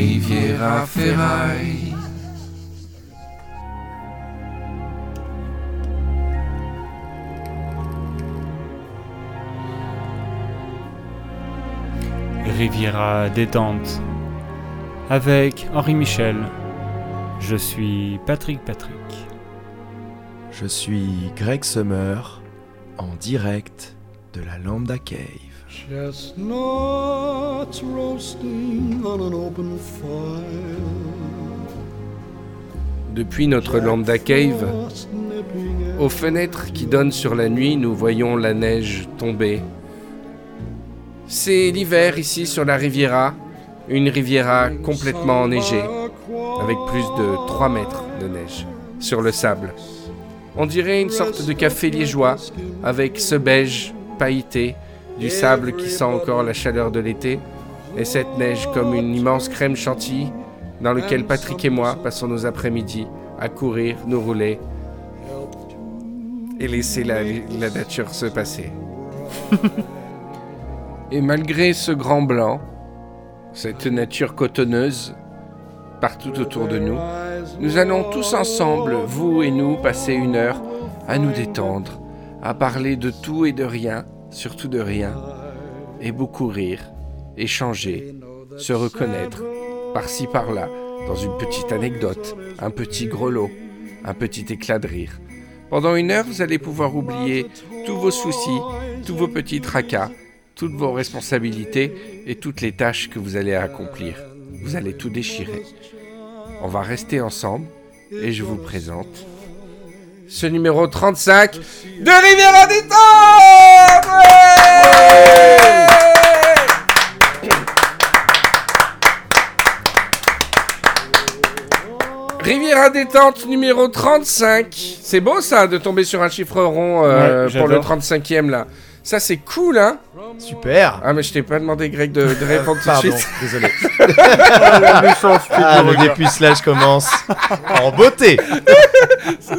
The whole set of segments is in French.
Riviera Ferraille. Riviera détente. Avec Henri Michel. Je suis Patrick Patrick. Je suis Greg Summer, en direct de la Lambda Cave. Chestnuts roasting on an open fire. Depuis notre Lambda Cave, aux fenêtres qui donnent sur la nuit, nous voyons la neige tomber. C'est l'hiver ici sur la Riviera, une Riviera complètement enneigée, avec plus de 3 mètres de neige sur le sable. On dirait une sorte de café liégeois avec ce beige pailleté, du sable qui sent encore la chaleur de l'été, et cette neige comme une immense crème chantilly dans lequel Patrick et moi passons nos après-midi à courir, nous rouler et laisser la, la nature se passer. et malgré ce grand blanc, cette nature cotonneuse partout autour de nous, nous allons tous ensemble, vous et nous, passer une heure à nous détendre, à parler de tout et de rien, surtout de rien, et beaucoup rire, échanger, se reconnaître, par-ci par-là, dans une petite anecdote, un petit grelot, un petit éclat de rire. Pendant une heure, vous allez pouvoir oublier tous vos soucis, tous vos petits tracas, toutes vos responsabilités et toutes les tâches que vous allez accomplir. Vous allez tout déchirer. On va rester ensemble et je vous présente ce numéro 35 de Riviera Détente Riviera Détente numéro 35. C'est beau ça de tomber sur un chiffre rond euh, Ouais, pour le j'adore. 35e là. Ça c'est cool hein Super Ah mais je t'ai pas demandé Greg de, de répondre tout de Pardon, suite. désolé. Ah, le dépucelage commence en beauté.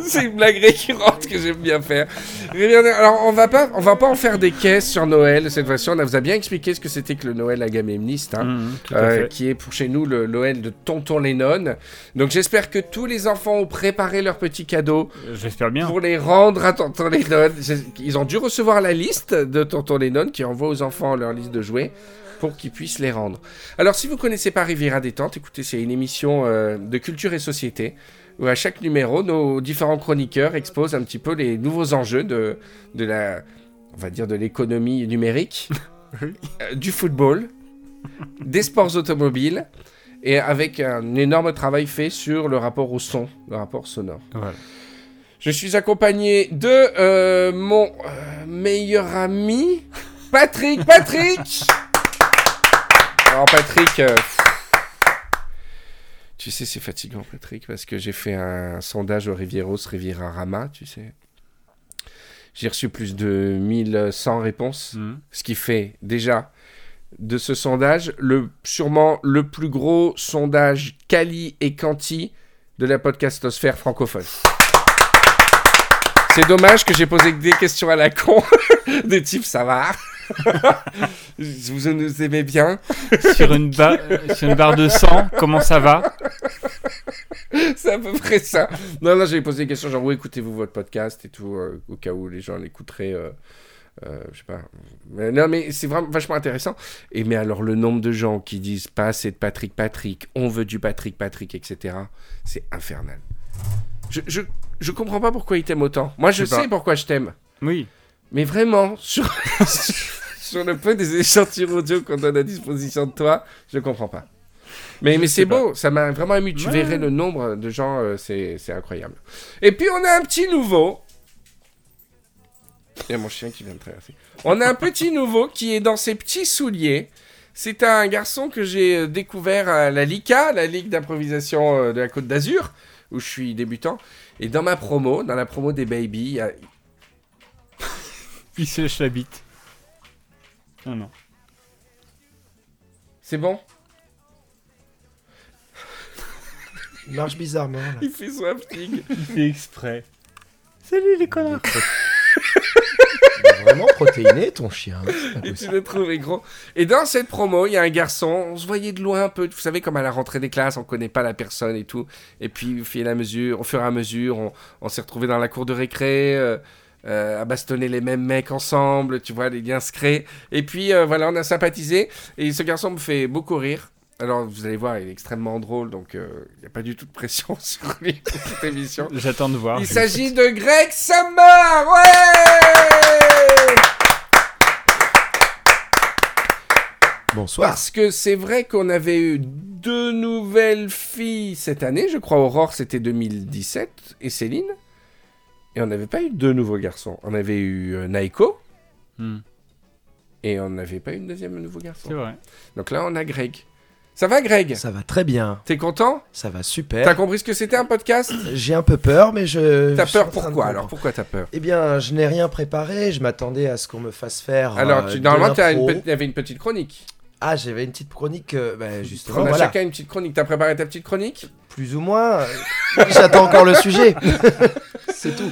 C'est une blague récurrente que j'aime bien faire. Riviera- Alors on va pas, on va pas en faire des caisses sur Noël cette fois-ci. On vous a bien expliqué ce que c'était que le Noël agamemniste. Hein. Euh, fait. qui est pour chez nous le Noël de Tonton Lennon. Donc j'espère que tous les enfants ont préparé leurs petits cadeaux J'espère bien. pour les rendre à Tonton Lennon. Ils ont dû recevoir la liste de Tonton Lennon qui envoie aux enfants leur liste de jouets pour qu'ils puissent les rendre. Alors si vous connaissez pas Riviera Détente, écoutez, c'est une émission euh, de culture et société où à chaque numéro, nos différents chroniqueurs exposent un petit peu les nouveaux enjeux de, de la, on va dire, de l'économie numérique, euh, du football, des sports automobiles, et avec un énorme travail fait sur le rapport au son, le rapport sonore. Voilà. Je suis accompagné de euh, mon euh, meilleur ami, Patrick. Patrick Alors Patrick, euh, tu sais c'est fatigant Patrick parce que j'ai fait un sondage au Rivieros Riviera Rama, tu sais. J'ai reçu plus de 1100 réponses, Mhm. ce qui fait déjà de ce sondage le sûrement le plus gros sondage quali et quanti de la podcastosphère francophone. C'est dommage que j'ai posé des questions à la con, des types ça va. vous nous aimez bien. sur, une ba- sur une barre de 100, comment ça va? C'est à peu près ça. Non, non, j'avais posé des questions genre où écoutez-vous votre podcast et tout, euh, au cas où les gens l'écouteraient. euh, euh, je sais pas. Mais non, mais c'est vraiment vachement intéressant. Et mais alors, le nombre de gens qui disent pas assez de Patrick Patrick, on veut du Patrick Patrick, etc., c'est infernal. Je, je, je comprends pas pourquoi ils t'aiment autant. Moi, je Je sais pas. pourquoi je t'aime. Oui. Mais vraiment, sur, sur le peu des échantillons audio qu'on donne à disposition de toi, je comprends pas. Mais, Je mais c'est beau, ça m'a vraiment ému. Tu Ouais. verrais le nombre de gens, euh, c'est c'est incroyable. Et puis on a un petit nouveau. Il y a mon chien qui vient de traverser. On a un petit nouveau qui est dans ses petits souliers. C'est un garçon que j'ai euh, découvert à la LICA, la Ligue d'improvisation euh, de la Côte d'Azur, où je suis débutant. Et dans ma promo, dans la promo des Baby, il y a- Puis sèche la bite. Non, non. c'est bon? Il marche bizarrement. Là. Il fait son. Il fait exprès. Salut les connards vraiment protéiné ton chien. Et tu l'as trouvé gros. Et dans cette promo, il y a un garçon, on se voyait de loin un peu. Vous savez, comme à la rentrée des classes, on connaît pas la personne et tout. Et puis, au fur et à mesure, au fur et à mesure, on, on s'est retrouvé dans la cour de récré. euh, euh, à bastonner les mêmes mecs ensemble, tu vois, les liens se créent. Et puis euh, voilà, on a sympathisé. Et ce garçon me fait beaucoup rire. Alors vous allez voir, il est extrêmement drôle, donc euh, il n'y a pas du tout de pression sur lui pour cette émission. J'attends de voir. Il s'agit de Greg Summer Ouais Bonsoir. Parce que c'est vrai qu'on avait eu deux nouvelles filles cette année. Je crois Aurore, c'était 2017, et Céline. Et on n'avait pas eu deux nouveaux garçons. On avait eu euh, Naiko, Hmm, et on n'avait pas eu une deuxième nouveau garçon. C'est vrai. Donc là, on a Greg. Ça va, Greg? Ça va très bien. T'es content? Ça va T'as super. compris ce que c'était un podcast? J'ai un peu peur, mais je. T'as peur pourquoi alors. Pourquoi t'as peur? Eh bien, je n'ai rien préparé. Je m'attendais à ce qu'on me fasse faire. Alors, euh, tu, de normalement, t'as l'impro. pe- avait une petite chronique. Ah, j'avais une petite chronique. euh, bah, justement, on a voilà. chacun une petite chronique. T'as préparé ta petite chronique? Plus ou moins. euh, J'attends encore le sujet. C'est tout.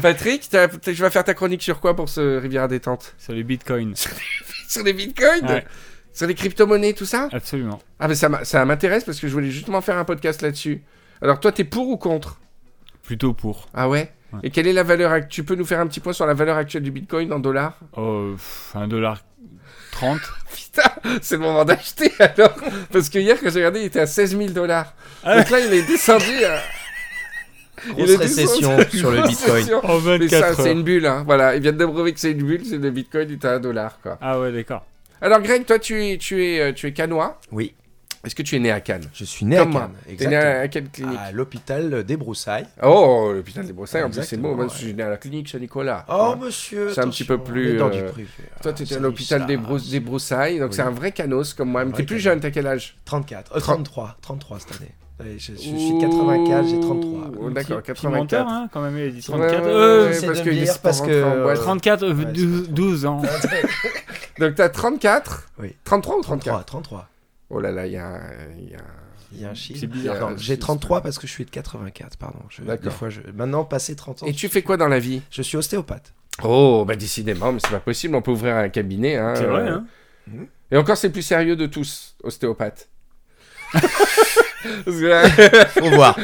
Patrick, tu vas faire ta chronique sur quoi pour ce Riviera détente? Sur les bitcoins. Sur les bitcoins? Ouais. Sur les crypto-monnaies, tout ça? Absolument. Ah, mais ça m'intéresse parce que je voulais justement faire un podcast là-dessus. Alors, toi, t'es pour ou contre? Plutôt pour. Ah ouais, Ouais. Et quelle est la valeur Tu peux nous faire un petit point sur la valeur actuelle du bitcoin en dollars? Oh, un dollar 30. Putain, c'est le moment d'acheter alors Parce que hier, quand j'ai regardé, il était à 16 000 dollars. Ah Donc là, il est descendu à. Grosse est récession descendu- sur le bitcoin. En Mais ça, 24 c'est une bulle, hein. Voilà, ils viennent de prouver que c'est une bulle, c'est le bitcoin, il est à un dollar, quoi. Ah ouais, d'accord. Alors, Greg, toi, tu es, tu es, euh, tu es canois. Oui, Est-ce que tu es né à Cannes je suis né Comme à moi. Cannes. T'es né à, Exactement. à quelle clinique À l'hôpital des Broussailles. Oh, l'hôpital des Broussailles, en plus, c'est beau. Moi, ouais. je suis né à la clinique Saint-Nicolas. Oh, monsieur. C'est un petit peu plus, dans du euh, privé. Toi, Ah, tu étais à l'hôpital des, Brous- des Broussailles, donc Oui. c'est un vrai canos comme moi. Mais t'es plus jeune, t'as quel âge 34. Euh, Trente- 33. 33 cette année. Je, je suis de 95, j'ai 33. Oh, D'accord, Petit- petit menteur, 84. hein, quand même, il a dit Ouais, ouais, 34. ouais, Euh, ouais, parce que dire parce que- boîte. 34, euh, Ouais, 12, 12 ans. Donc t'as 34 Oui. 33 ou 34 33. 33. Oh là là, il y a, il y a- Il y a un chiffre. C'est bizarre. J'ai c'est- 33 parce que je suis de 84, pardon. Je- D'accord. Des fois, je... Maintenant, passé 30 ans, Et tu fais quoi dans la vie? Je suis ostéopathe. Oh, bah décidément, mais c'est pas possible, on peut ouvrir un cabinet. Hein, C'est vrai, euh. hein Et encore, c'est le plus sérieux de tous, ostéopathe. Faut voir.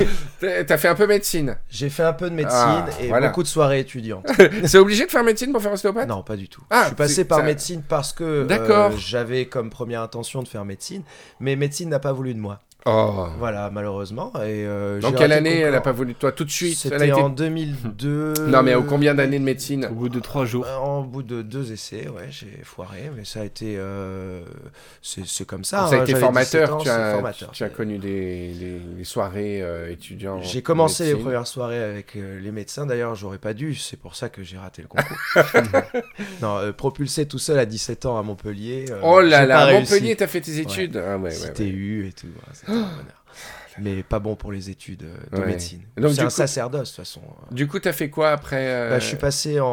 t'as- fait un peu médecine. J'ai fait un peu de médecine Ah, et voilà. beaucoup de soirées étudiantes. C'est obligé de faire médecine pour faire ostéopathe non, pas du tout. Ah, je suis passé par ça- médecine parce que euh, D'accord. j'avais comme première intention de faire médecine, mais médecine n'a pas voulu de moi. Oh. Voilà, malheureusement. Et, euh, quelle année elle a concours. pas voulu de toi tout de suite? A C'était été- en 2002. Non, mais au combien d'années de médecine? Au bout de 3 jours. Euh, En bout de deux essais, ouais, j'ai foiré, mais ça a été. euh, c'est comme ça. Ça a hein, été j'avais 17 formateur, ans, tu as, formateur. tu as connu des, des- des soirées euh, étudiants. J'ai commencé les premières soirées avec euh, les médecins. D'ailleurs, j'aurais pas dû. C'est pour ça que j'ai raté le concours. non, euh, propulsé tout seul à 17 ans à Montpellier. euh, Oh là là, à. Montpellier, t'as fait tes études? Ah ouais, ouais, ouais. Et tout. Ouais, c'était un bonheur. Mais pas bon pour les études euh, de Ouais. médecine. C'est un coup- sacerdoce, de toute façon. Du coup, t'as fait quoi après euh, Bah, je suis passé en.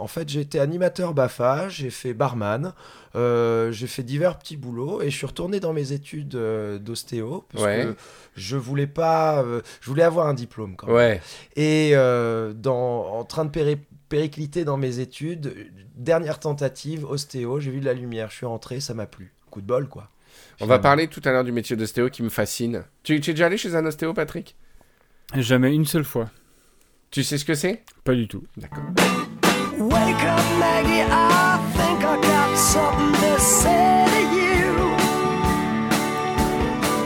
En fait, j'ai été animateur BAFA, j'ai fait barman, euh, j'ai fait divers petits boulots et je suis retourné dans mes études euh, d'ostéo parce Ouais. que je voulais pas. je voulais avoir un diplôme quand même. Ouais. Et dans, en train de péri- péricliter dans mes études, dernière tentative, ostéo, j'ai vu de la lumière, je suis rentré, ça m'a plu. Coup de bol, quoi. On va parler tout à l'heure du métier d'ostéo qui me fascine. Tu, tu es déjà allé chez un ostéo, Patrick? Jamais une seule fois. Tu sais ce que c'est? Pas du tout. D'accord. Wake up, Maggie. I think I got something to say to you.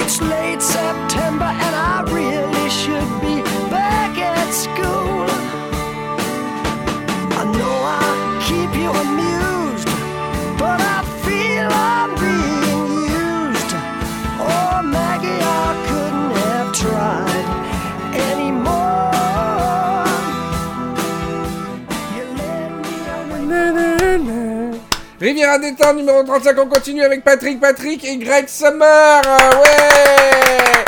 It's late September Riviera détente numéro 35, on continue avec Patrick, Patrick et Greg Summer. Ouais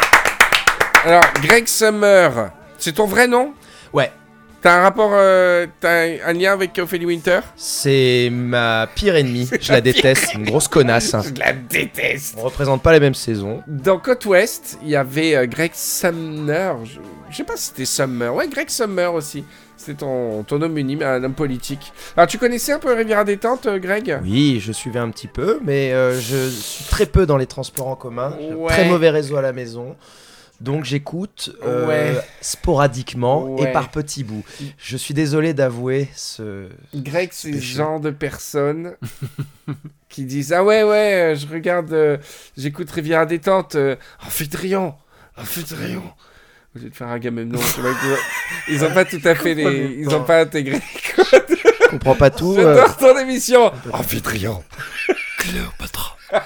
Alors, Greg Summer, c'est ton vrai nom? Ouais, T'as un rapport, euh, t'as un lien avec Ophélie Winter? C'est ma pire ennemie, je la déteste, une grosse connasse. hein. Je la déteste On représente pas les mêmes saisons. Dans Côte Ouest, il y avait euh, Greg Sumner. Je, je sais pas si c'était Summer. Ouais, Greg Summer aussi. C'est ton, ton homonyme, un homme politique. Alors, tu connaissais un peu Riviera Détente, euh, Greg? Oui, je suivais un petit peu, mais euh, je suis très peu dans les transports en commun. Ouais. Très mauvais réseau à la maison. Donc j'écoute euh, Ouais. sporadiquement Ouais. et par petits bouts. Je suis désolé d'avouer ce... Greg, c'est le Spécial. genre de personne qui disent Ah ouais, ouais, je regarde, euh, j'écoute Riviera Détente, euh, Amphitryon, Amphitryon. Au lieu de faire un Gamemnon, tu vois, que- ils ont pas tout à fait les. Ils ont pas intégré. Je comprends pas tout. euh, J'adore ton émission Amphitryon Cléopâtre.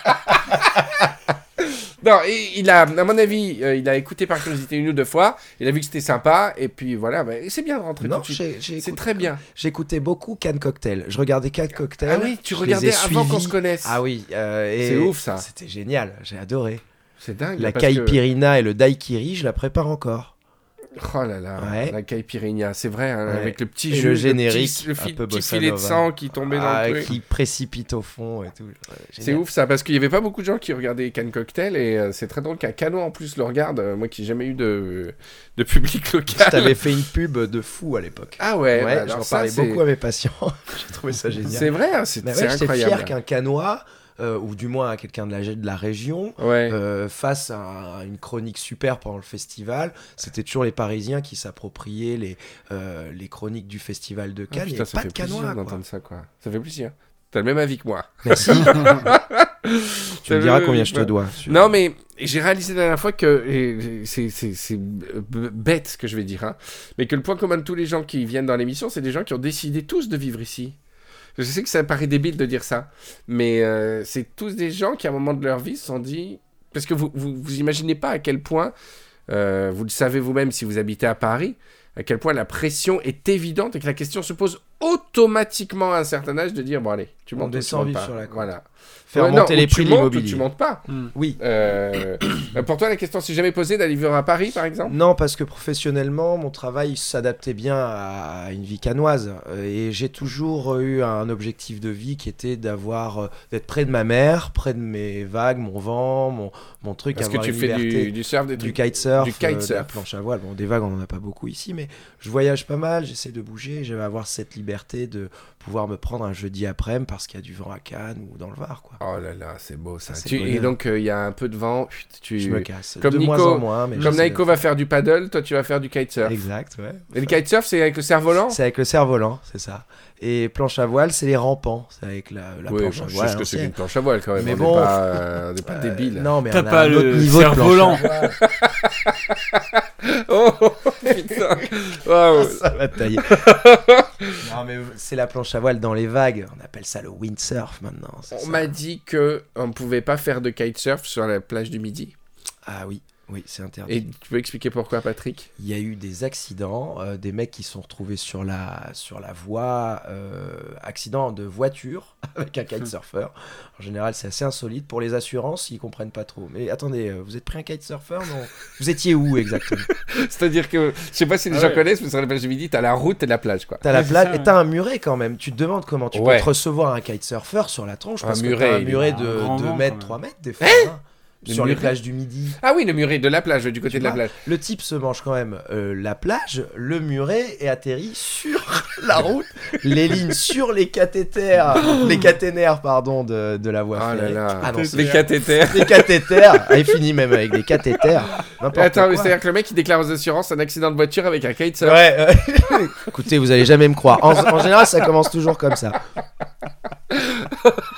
Non, il a, à mon avis, euh, il a écouté par curiosité une ou deux fois, il a vu que c'était sympa, et puis voilà, bah, c'est bien de rentrer Non, tout de suite. C'est très bien. J'écoutais beaucoup Cannes Cocktail. Je regardais Cannes Cocktail. Ah oui, tu les regardais ai avant qu'on se connaisse. Ah oui. euh, C'est ouf, ça. C'était génial. J'ai adoré. C'est dingue. La parce que- caipirinha et le daiquiri, je la prépare encore. Oh là là, Ouais. la caipirinha, c'est vrai, hein, Ouais. avec le petit Et jus, le petit- générique, le, un fi- peu petit filet de sang qui tombait dans Ah, le truc. qui précipite au fond et tout. Ouais, C'est ouf ça, parce qu'il y avait pas beaucoup de gens qui regardaient Cannes Cocktail, et euh, c'est très drôle qu'un Cano en plus le regarde, euh, moi qui n'ai jamais eu de, de public local. t'avais fait une pub de fou à l'époque. Ah ouais, bah j'en parlais beaucoup à mes patients. J'ai trouvé ça génial. C'est vrai, hein, c'est Mais c'est j'étais incroyable. fier qu'un canois, euh, ou du moins à quelqu'un de la, de la région, Ouais. euh, fasse un- une chronique super pendant le festival. C'était toujours les Parisiens qui s'appropriaient les, euh, les chroniques du festival de Ah, Cannes. Il putain, ça avait fait pas de plaisir d'entendre ça, quoi. Ça fait plaisir. T'as le même avis que moi. Merci. tu me diras combien je te dois. sur- Non, mais j'ai réalisé la dernière fois que c'est bête ce que je vais dire, hein, mais que le point commun de tous les gens qui viennent dans l'émission, c'est des gens qui ont décidé tous de vivre ici. Je sais que ça paraît débile de dire ça, mais euh, c'est tous des gens qui, à un moment de leur vie, se sont dit. Parce que vous, vous, vous imaginez pas à quel point, euh, vous le savez vous-même si vous habitez à Paris, à quel point la pression est évidente et que la question se pose automatiquement à un certain âge de dire bon, allez, tu On montes ou tu descend montes vite pas. sur la côte. Voilà. Faire Ouais, monter non, les prix de l'immobilier. Tu montes pas. Oui. Euh, pour toi, la question s'est jamais posée d'aller vivre à Paris, par exemple? Non, parce que professionnellement, mon travail s'adaptait bien à une vie canoise. Euh, Et j'ai toujours eu un objectif de vie qui était d'avoir, euh, d'être près de ma mère, près de mes vagues, mon vent, mon, mon truc, Parce que tu une fais liberté. du, du surf, des Du trucs. kitesurf, Du euh, de la kitesurf. planche à voile. Bon, des vagues, on en a pas beaucoup ici, mais je voyage pas mal, j'essaie de bouger, j'aime avoir cette liberté de pouvoir me prendre un jeudi après-midi parce qu'il y a du vent à Cannes ou dans le Var, quoi. Oh là là, c'est beau ça. Ça, c'est Tu- le et donc, euh, il y a un peu de vent. Tu... Je me casse. Comme de Nico- moins en moins, mais Comme Naiko va faire du paddle, toi tu vas faire du kitesurf. Exact, ouais. Et le kitesurf, c'est avec le cerf-volant? C'est avec le cerf-volant, c'est ça. Et planche à voile, c'est les rampants. C'est avec la, la Oui, planche à je voile. sais ce que c'est ancienne. qu'une planche à voile quand même. Mais on bon, pas, euh, on n'est pas Euh, débile. Non, mais T'as on a pas un le autre niveau de planche à cerf-volant. Voile. Oh putain Waouh. Ça va tailler. non, mais c'est la planche à voile dans les vagues. On appelle ça le windsurf maintenant. On m'a dit que on ne pouvait pas faire de kitesurf sur la plage du Midi. Ah oui, oui, c'est interdit. Et tu peux expliquer pourquoi, Patrick? Il y a eu des accidents, euh, des mecs qui se sont retrouvés sur la, sur la voie, euh, accident de voiture avec un kitesurfer. En général, c'est assez insolite. Pour les assurances, ils comprennent pas trop. Mais attendez, euh, vous êtes pris un kitesurfer? Non. Vous étiez où exactement? C'est-à-dire que, je sais pas si les Ah gens ouais. connaissent, mais sur la plage du Midi, t'as la route et la plage, quoi. T'as la plage ça, et t'as un muret quand même. Tu te demandes comment tu Ouais. peux te recevoir un kitesurfer sur la tronche Un parce muret, que t'as un muret un de grand 2 vent, mètres, quand 3 mètres des fois. hein, Le sur les plages du Midi. Ah oui, le muret de la plage, du côté Tu de la plage. Le type se mange quand même euh, la plage, le muret et atterrit sur la route, les lignes sur les cathéters, les caténaires pardon de, de la voie Oh là ferrée. là. Ah non, les cathéters. les cathéters. Ah, il finit même avec les cathéters. Attends, mais c'est-à-dire que le mec il déclare aux assurances un accident de voiture avec un kitesurf. Ouais, ouais. Écoutez, vous allez jamais me croire. En, en général, ça commence toujours comme ça.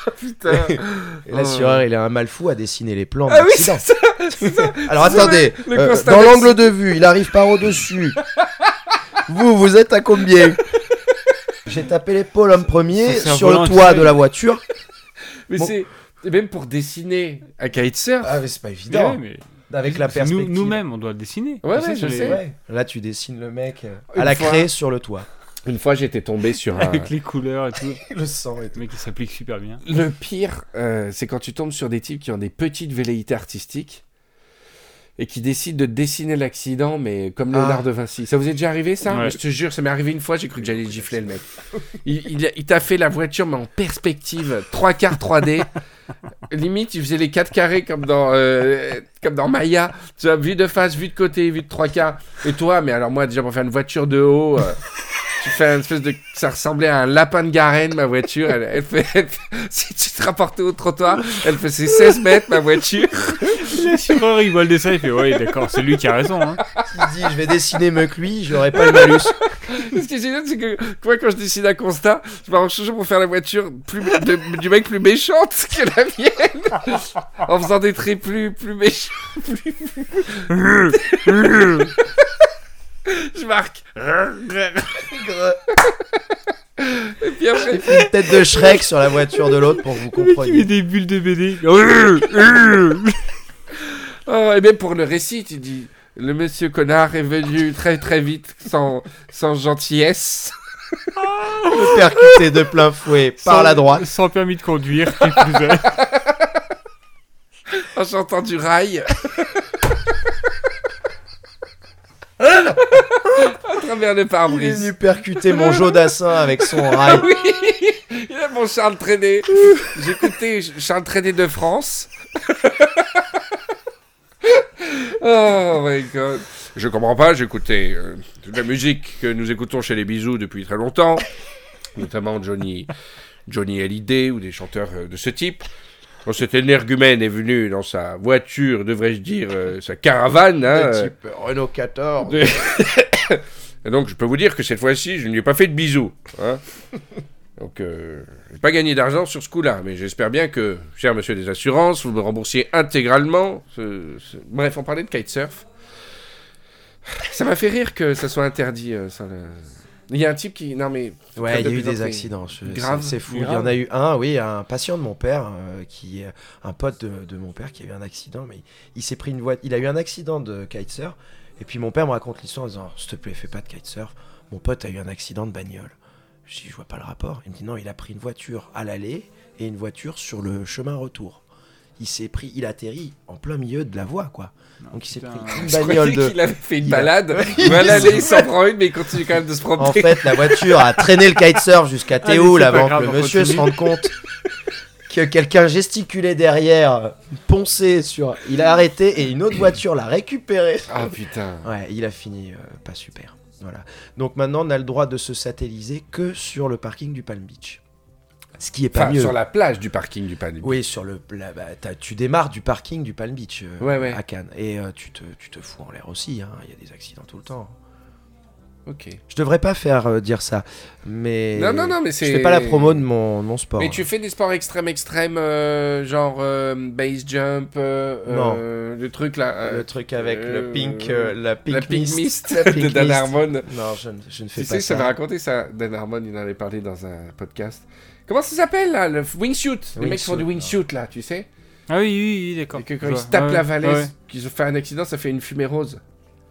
Putain. Et l'assureur, il a un mal fou à dessiner les plans Ah oui, c'est ça. Alors attendez, euh, dans l'angle de vue, il arrive par au-dessus. vous, vous êtes à combien? J'ai tapé l'épaule en premier sur le toit de la voiture. Mais Bon. c'est. Même pour dessiner un kitesurf. Ah mais c'est pas Mais évident. ouais, mais Avec la perspective. Nous-mêmes, on doit le dessiner. Ouais, je sais. Ouais. Là, tu dessines le mec euh, Une à la fois. craie sur le toit. Une fois j'étais tombé sur un. Avec les couleurs et tout. Le sang et tout. Le mec, il s'applique super bien. Le pire, euh, c'est quand tu tombes sur des types qui ont des petites velléités artistiques et qui décident de dessiner l'accident, mais comme Ah. Léonard de Vinci. Ça vous est déjà arrivé ça Ouais. Je te jure, ça m'est arrivé une fois, j'ai cru que j'allais gifler le mec. Il, il a- il t'a fait la voiture, mais en perspective, 3 quarts 3D. Limite, il faisait les 4 carrés comme dans, euh, comme dans Maya. Tu vois, vue de face, vue de côté, vue de 3 quarts. Et toi, mais alors moi, déjà pour faire une voiture de haut. euh, tu fais un espèce de. Ça ressemblait à un lapin de Garenne, ma voiture. Elle, elle fait, elle fait- Si tu te rapportais au trottoir, elle faisait 16 mètres, ma voiture. L'assureur, il voit le dessin, il fait Ouais, d'accord, c'est lui qui a raison. Hein. Il dit je vais dessiner McLuy, j'aurai pas le malus. Ce qui est génial, c'est que moi, quand je décide un constat, je m'arrange toujours pour faire la voiture plus, de- du mec plus méchante que la mienne. en faisant des traits plus, plus méchants. plus- je marque. Et puis après, Une tête de Shrek sur la voiture de l'autre pour que vous Le mec, il met compreniez. des bulles de BD. Oh, et même pour le récit, tu dis le monsieur connard est venu très très vite sans, sans gentillesse. Percuté de plein fouet par Sans- la droite. Sans permis de conduire, en chantant du rail. à travers le Il est venu percuter mon Jodassin avec son rail. Oui, il a mon Charles Trenet. J'écoutais Charles Trenet de France. oh my god. Je comprends pas, j'écoutais euh, de la musique que nous écoutons chez les Bisous depuis très longtemps, notamment Johnny, Johnny Hallyday ou des chanteurs euh, de ce type. Quand cet énergumène est venu dans sa voiture, devrais-je dire, euh, sa caravane, hein, Le euh, type Renault 14. de- Et donc, je peux vous dire que cette fois-ci, je ne lui ai pas fait de bisous. hein. Donc, euh, je n'ai pas gagné d'argent sur ce coup-là, mais j'espère bien que, cher monsieur des assurances, vous me remboursiez intégralement. ce- ce- Bref, on parlait de kitesurf. Ça m'a fait rire que ça soit interdit. euh, ça, le- Il y a un type qui. Non, mais. Ouais, il y a eu des accidents. je- Grave. C'est fou. Grave. Il y en a eu un, oui, un patient de mon père, euh, qui, est un pote de, de mon père qui a eu un accident, mais il, s'est pris une voiture. Il a eu un accident de kitesurf. Et puis mon père me raconte l'histoire en disant S'il te plaît, fais pas de kitesurf. Mon pote a eu un accident de bagnole. Je dis Je vois pas le rapport. Il me dit Non, il a pris une voiture à l'aller et une voiture sur le chemin retour. Il s'est pris, il atterrit en plein milieu de la voie, quoi. Donc il s'est pris une bagnole de. qu'il avait fait une Il balade. Voilà, il s'en prend une, mais il continue quand même de se promener. En fait, la voiture a traîné le kitesurf jusqu'à pas avant que le on monsieur se rende compte que quelqu'un gesticulait derrière, euh, ponçait sur. Il a arrêté et une autre voiture l'a récupéré. Ah putain. Ouais, il a fini euh, pas super. Voilà. Donc maintenant, on a le droit de se satelliser que sur le parking du Palm Beach. Ce qui est pas Enfin, mieux. sur la plage du parking du Palais. Oui, sur le. la- bah, tu démarres du parking du Palm Beach euh, Ouais, ouais. à Cannes. Et euh, tu, te, tu te fous en l'air aussi. hein. Il y a des accidents tout le temps. Ok. Je devrais pas faire euh, dire ça. Mais. Non, non, non, mais Je c'est. fais pas la promo de mon, mon sport. Mais tu fais des sports extrêmes, extrêmes, genre base jump, Non. le truc là. Le truc avec le pink, la pink, la Pink mist, Mist La de Dan. Harmon. Non, je, ne- je ne fais Tu pas sais, ça. j'avais raconté ça. Dan Harmon, il en avait parlé dans un podcast. Comment ça s'appelle là Le wingsuit? Les mecs qui font du Wingsuit, là, tu sais? Ah oui, oui, oui, d'accord. Et que quand ils se tapent la valaise, ouais. qu'ils ont fait un accident, ça fait une fumée rose.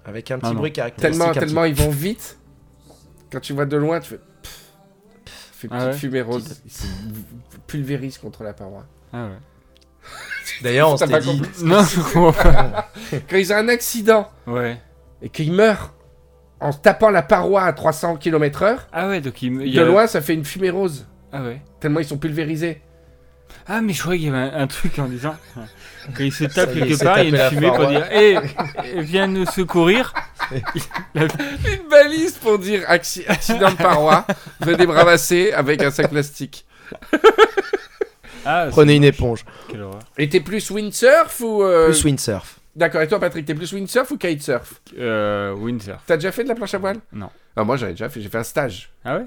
Avec un petit Ah non. bruit caractéristique. Tellement, petit- tellement ils vont vite. Quand tu vois de loin, tu fais. pff, pff, fait une Ah petite ouais fumée rose. Ils se pulvérisent contre la paroi. Ah ouais. D'ailleurs, on s'était dit. Non. Quand ils ont un accident Ouais. et qu'ils meurent en tapant la paroi à 300 km/h, Ah ouais, donc il, de a... loin, ça fait une fumée rose. Ah ouais. Tellement ils sont pulvérisés. Ah mais je croyais qu'il y avait un, un truc en disant quand il se tape quelque part, il y a une fumée pour dire hé, eh, viens nous secourir. Une balise pour dire acci- accident de paroi. Venez me ramasser avec un sac plastique. Ah, Prenez une éponge. Quelle horreur. Et t'es plus windsurf ou. euh, Plus windsurf. D'accord, et toi Patrick, t'es plus windsurf ou kitesurf? Euh, windsurf. T'as déjà fait de la planche à voile? Non. Ah, moi j'avais déjà fait, j'ai fait un stage. Ah ouais?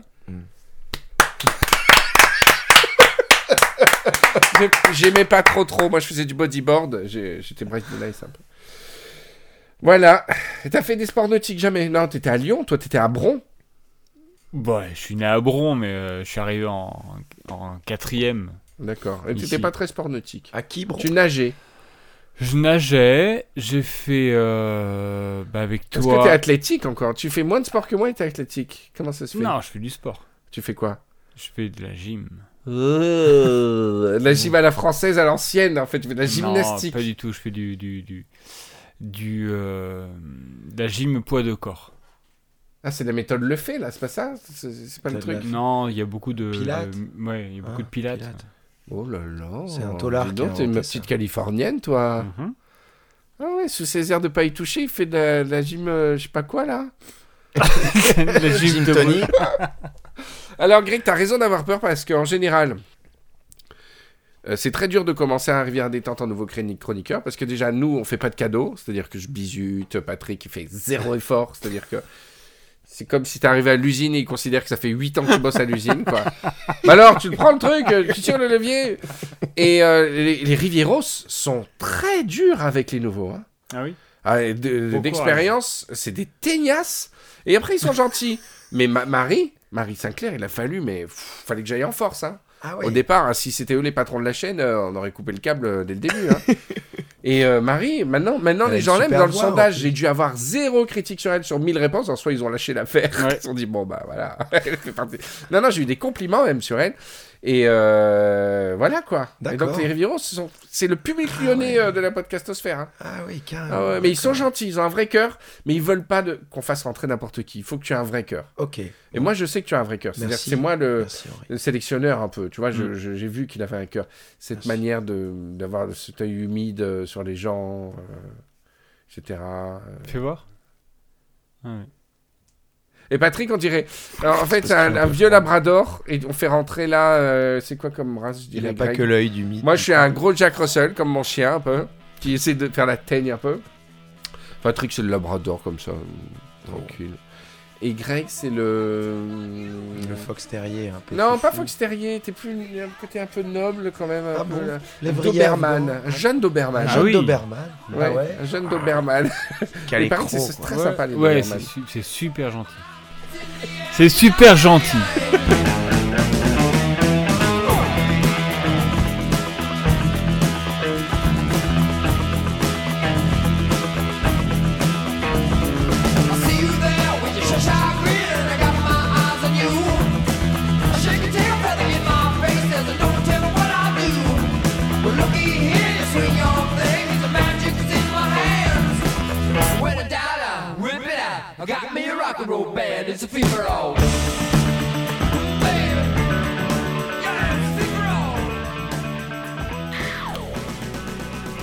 J'aimais pas trop trop, moi je faisais du bodyboard, j'étais break de nice un peu. Voilà. Et t'as fait des sports nautiques jamais? Non, t'étais à Lyon, toi t'étais à Bron. Bah, je suis né à Bron, mais euh, je suis arrivé en, en quatrième. D'accord. Et t'étais pas très sport nautique. À qui, Tu nageais. Je nageais, j'ai fait euh, bah, avec Est-ce que toi. t'es athlétique encore Tu fais moins de sport que moi et t'es athlétique. Comment ça se fait? Non, je fais du sport. Tu fais quoi? Je fais de la gym. Euh, La gym à la française, à l'ancienne, en fait, tu fais de la gymnastique. Non, pas du tout. Je fais du du du du euh, de la gym poids de corps. Ah, c'est la méthode le fait, là, c'est pas ça? C'est pas le truc? Non, il y a beaucoup de Pilates? de- ouais, il y a beaucoup Ah, de pilates. pilates. Oh là là. C'est un tolard Dis donc, t'es une petite californienne, toi. Mhm. Ah ouais, sous ses airs de pas y toucher, il fait de la, de la gym, euh, je sais pas quoi, là. La gym Gin de tonic. Alors, Greg, t'as raison d'avoir peur parce qu'en général, euh, c'est très dur de commencer à Rivière Détente en nouveau chronique- chroniqueur parce que déjà, nous, on fait pas de cadeaux. C'est-à-dire que je bisute, Patrick, il fait zéro effort. C'est-à-dire que c'est comme si arrivé à l'usine et il considère que ça fait 8 ans que tu bosses à l'usine, quoi. bah alors, tu prends le truc, euh, tu tires le levier. Et euh, les, les Rivieros sont très durs avec les nouveaux. hein. Ah oui Ah, de- D'expérience, c'est des teignasses. Et après, ils sont gentils. Mais ma- Marie, Marie Sinclair, il a fallu, mais pff, fallait que j'aille en force. Hein. Ah Au départ, hein, si c'était eux les patrons de la chaîne, euh, on aurait coupé le câble euh, dès le début. hein. Et euh, Marie, maintenant, maintenant Elle les gens l'aiment. Dans le sondage, j'ai dû avoir zéro critique sur elle sur 1000 réponses. En soit, ils ont lâché l'affaire. Ouais. Ils se sont dit, bon, bah voilà. elle fait partie. Non, non, j'ai eu des compliments même sur elle. Et euh, voilà quoi. Et donc, les Rivieros, sont- c'est le public lyonnais euh, de la podcastosphère. hein. Ah oui, carrément. Ah ouais, mais ils sont gentils, ils ont un vrai cœur, mais ils veulent pas de... qu'on fasse rentrer n'importe qui. Il faut que tu aies un vrai cœur. Ok. Et moi, je sais que tu as un vrai cœur. C'est-à-dire que c'est moi le, Merci, Henri. le sélectionneur un peu. Tu vois, Mm. j'ai vu qu'il avait un cœur. Cette Merci. manière de d'avoir cet œil humide sur les gens, euh, etc. euh. Fais voir. Ah ouais. Et Patrick, on dirait. Alors, en fait, un, un vieux labrador et on fait rentrer là. euh, c'est quoi comme race je Il dirais, a pas que l'œil du mythe. Moi, je suis un gros Jack Russell, comme mon chien, un peu, qui essaie de faire la teigne un peu. Patrick, c'est le labrador, comme ça, tranquille. Et Greg, c'est le... Le fox terrier un peu. Non, pas Fox Terrier, t'es plus il y a un côté un peu noble quand même. un Ah peu, bon Doberman, un jeune Doberman. Ah jeune oui. Doberman. Ouais, Ah ouais. un jeune Doberman. Quel que écro, c'est très Ouais, sympa les ouais, Doberman. c'est su- c'est super gentil. C'est super gentil. It's a fever.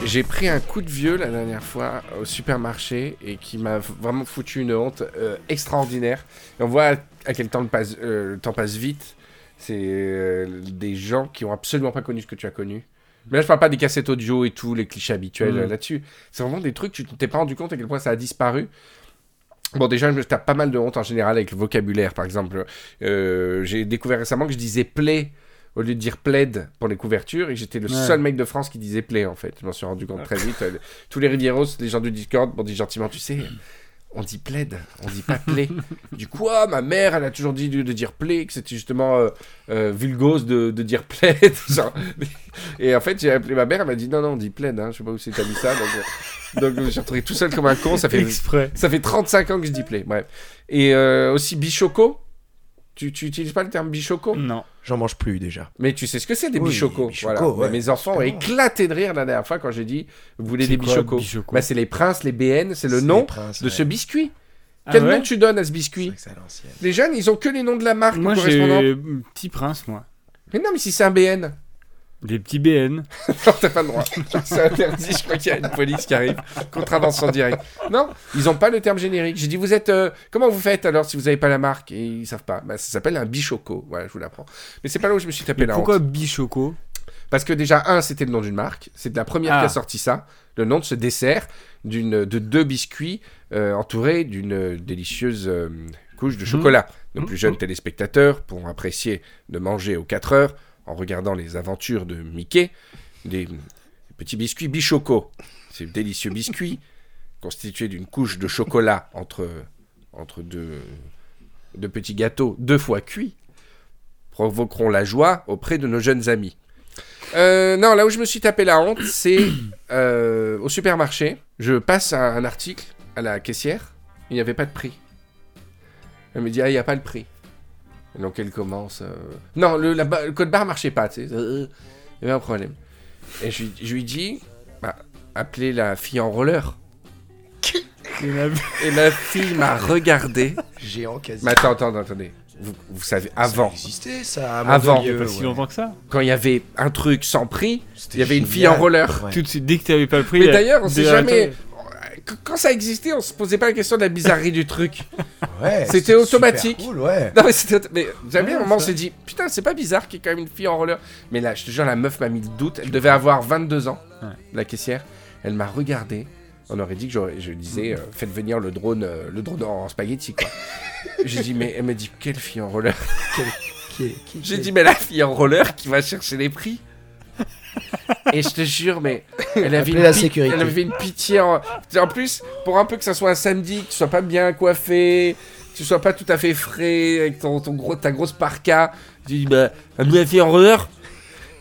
J'ai pris un coup de vieux la dernière fois au supermarché et qui m'a vraiment foutu une honte euh, extraordinaire. Et on voit à, quel temps le, passe, euh, le temps passe vite. C'est euh, des gens qui ont absolument pas connu ce que tu as connu. Mais là, je parle pas des cassettes audio et tout, les clichés habituels Mm. là-dessus. C'est vraiment des trucs, tu t'es pas rendu compte à quel point ça a disparu. Bon, déjà, je me tape pas mal de honte en général avec le vocabulaire, par exemple. Euh, J'ai découvert récemment que je disais play au lieu de dire plaid pour les couvertures, et j'étais le Ouais. seul mec de France qui disait play, en fait. Je m'en suis rendu compte très vite. Euh, Tous les Rivieros, les gens du Discord m'ont dit gentiment, tu sais, on dit plaid, on dit pas play. du coup, ah, ma mère, elle a toujours dit de, de dire play, que c'était justement euh, euh, vulgose de, de dire plaid. genre. et en fait, j'ai appelé ma mère, elle m'a dit non, non, on dit plaid, hein, je sais pas où c'est que t'as mis ça. Donc, euh, donc, je me suis retrouvé tout seul comme un con, ça fait Exprès. ça fait 35 ans que je dis play, bref. Et euh, aussi bichoco. Tu, tu utilises pas le terme bichoco Non. J'en mange plus déjà. Mais tu sais ce que c'est des Oui, bichocos. bichocos, voilà. ouais, mes enfants ont éclaté de rire la dernière fois quand j'ai dit Vous voulez des quoi, bichocos bichocos bah, C'est les princes, les BN, c'est le nom princes, de ouais. ce biscuit. Ah Quel ouais nom tu donnes à ce biscuit. Les jeunes, ils ont que les noms de la marque Moi, correspondant. j'ai Petit Prince, moi. Mais non, mais si c'est un BN, Des petits BN. non, t'as pas le droit. c'est interdit, je crois qu'il y a une police qui arrive. Contravention directe. Non, ils ont pas le terme générique. J'ai dit Vous êtes. euh, comment vous faites alors si vous avez pas la marque? Et ils savent pas. Bah, ça s'appelle un bichoco. Voilà, je vous l'apprends. Mais c'est pas là où je me suis tapé Mais la pourquoi honte. Bichoco? Parce que déjà, un, c'était le nom d'une marque. C'est la première Ah. qui a sorti ça. Le nom de ce dessert d'une, de deux biscuits euh, entourés d'une délicieuse euh, couche de chocolat. Nos Mhm. plus jeunes téléspectateurs pourront apprécier de manger aux 4 heures en regardant les aventures de Mickey des petits biscuits bichoco. Ces délicieux biscuits constitués d'une couche de chocolat entre, entre deux, petits gâteaux deux fois cuits provoqueront la joie auprès de nos jeunes amis. Euh, non, là où je me suis tapé la honte, c'est euh, au supermarché. Je passe un, un article à la caissière, il n'y avait pas de prix. Elle me dit, ah, il n'y a pas le prix. Donc elle commence. euh, Non, le, la ba- le code barre marchait pas, tu sais. euh, Il y avait un problème. Et je, lui- je lui dis, bah, appelez la fille en roller. Et la fille m'a regardé. Géant quasi. Mais attends, attends, attendez. Vous, vous savez, avant, Ça existait, ça. à Avant. Il y a pas si ouais. longtemps que ça. quand il y avait un truc sans prix, il y avait une fille en roller. Ouais. Tout de suite, dès que t'avais pas le prix. Mais d'ailleurs, on sait jamais. Quand ça existait, on se posait pas la question de la bizarrerie du truc. Ouais, C'était automatique. Cool, ouais. Non, mais c'était. Mais Ouais, un moment on s'est dit, putain, c'est pas bizarre qu'il y ait quand même une fille en roller. Mais là, je te jure, la meuf m'a mis le doute. Elle devait avoir 22 ans, Ouais. la caissière. Elle m'a regardé. On aurait dit que je disais, euh, faites venir le drone, euh, le drone en spaghetti, quoi. J'ai dit, mais elle m'a dit, quelle fille en roller? J'ai dit, mais la fille en roller qui va chercher les prix. Et je te jure, mais elle avait, une, la pi- sécurité. elle avait une pitié. En... en plus, pour un peu que ça soit un samedi, que tu sois pas bien coiffé, que tu sois pas tout à fait frais avec ton, ton gros, ta grosse parka, j'ai dit, bah, la fille en roller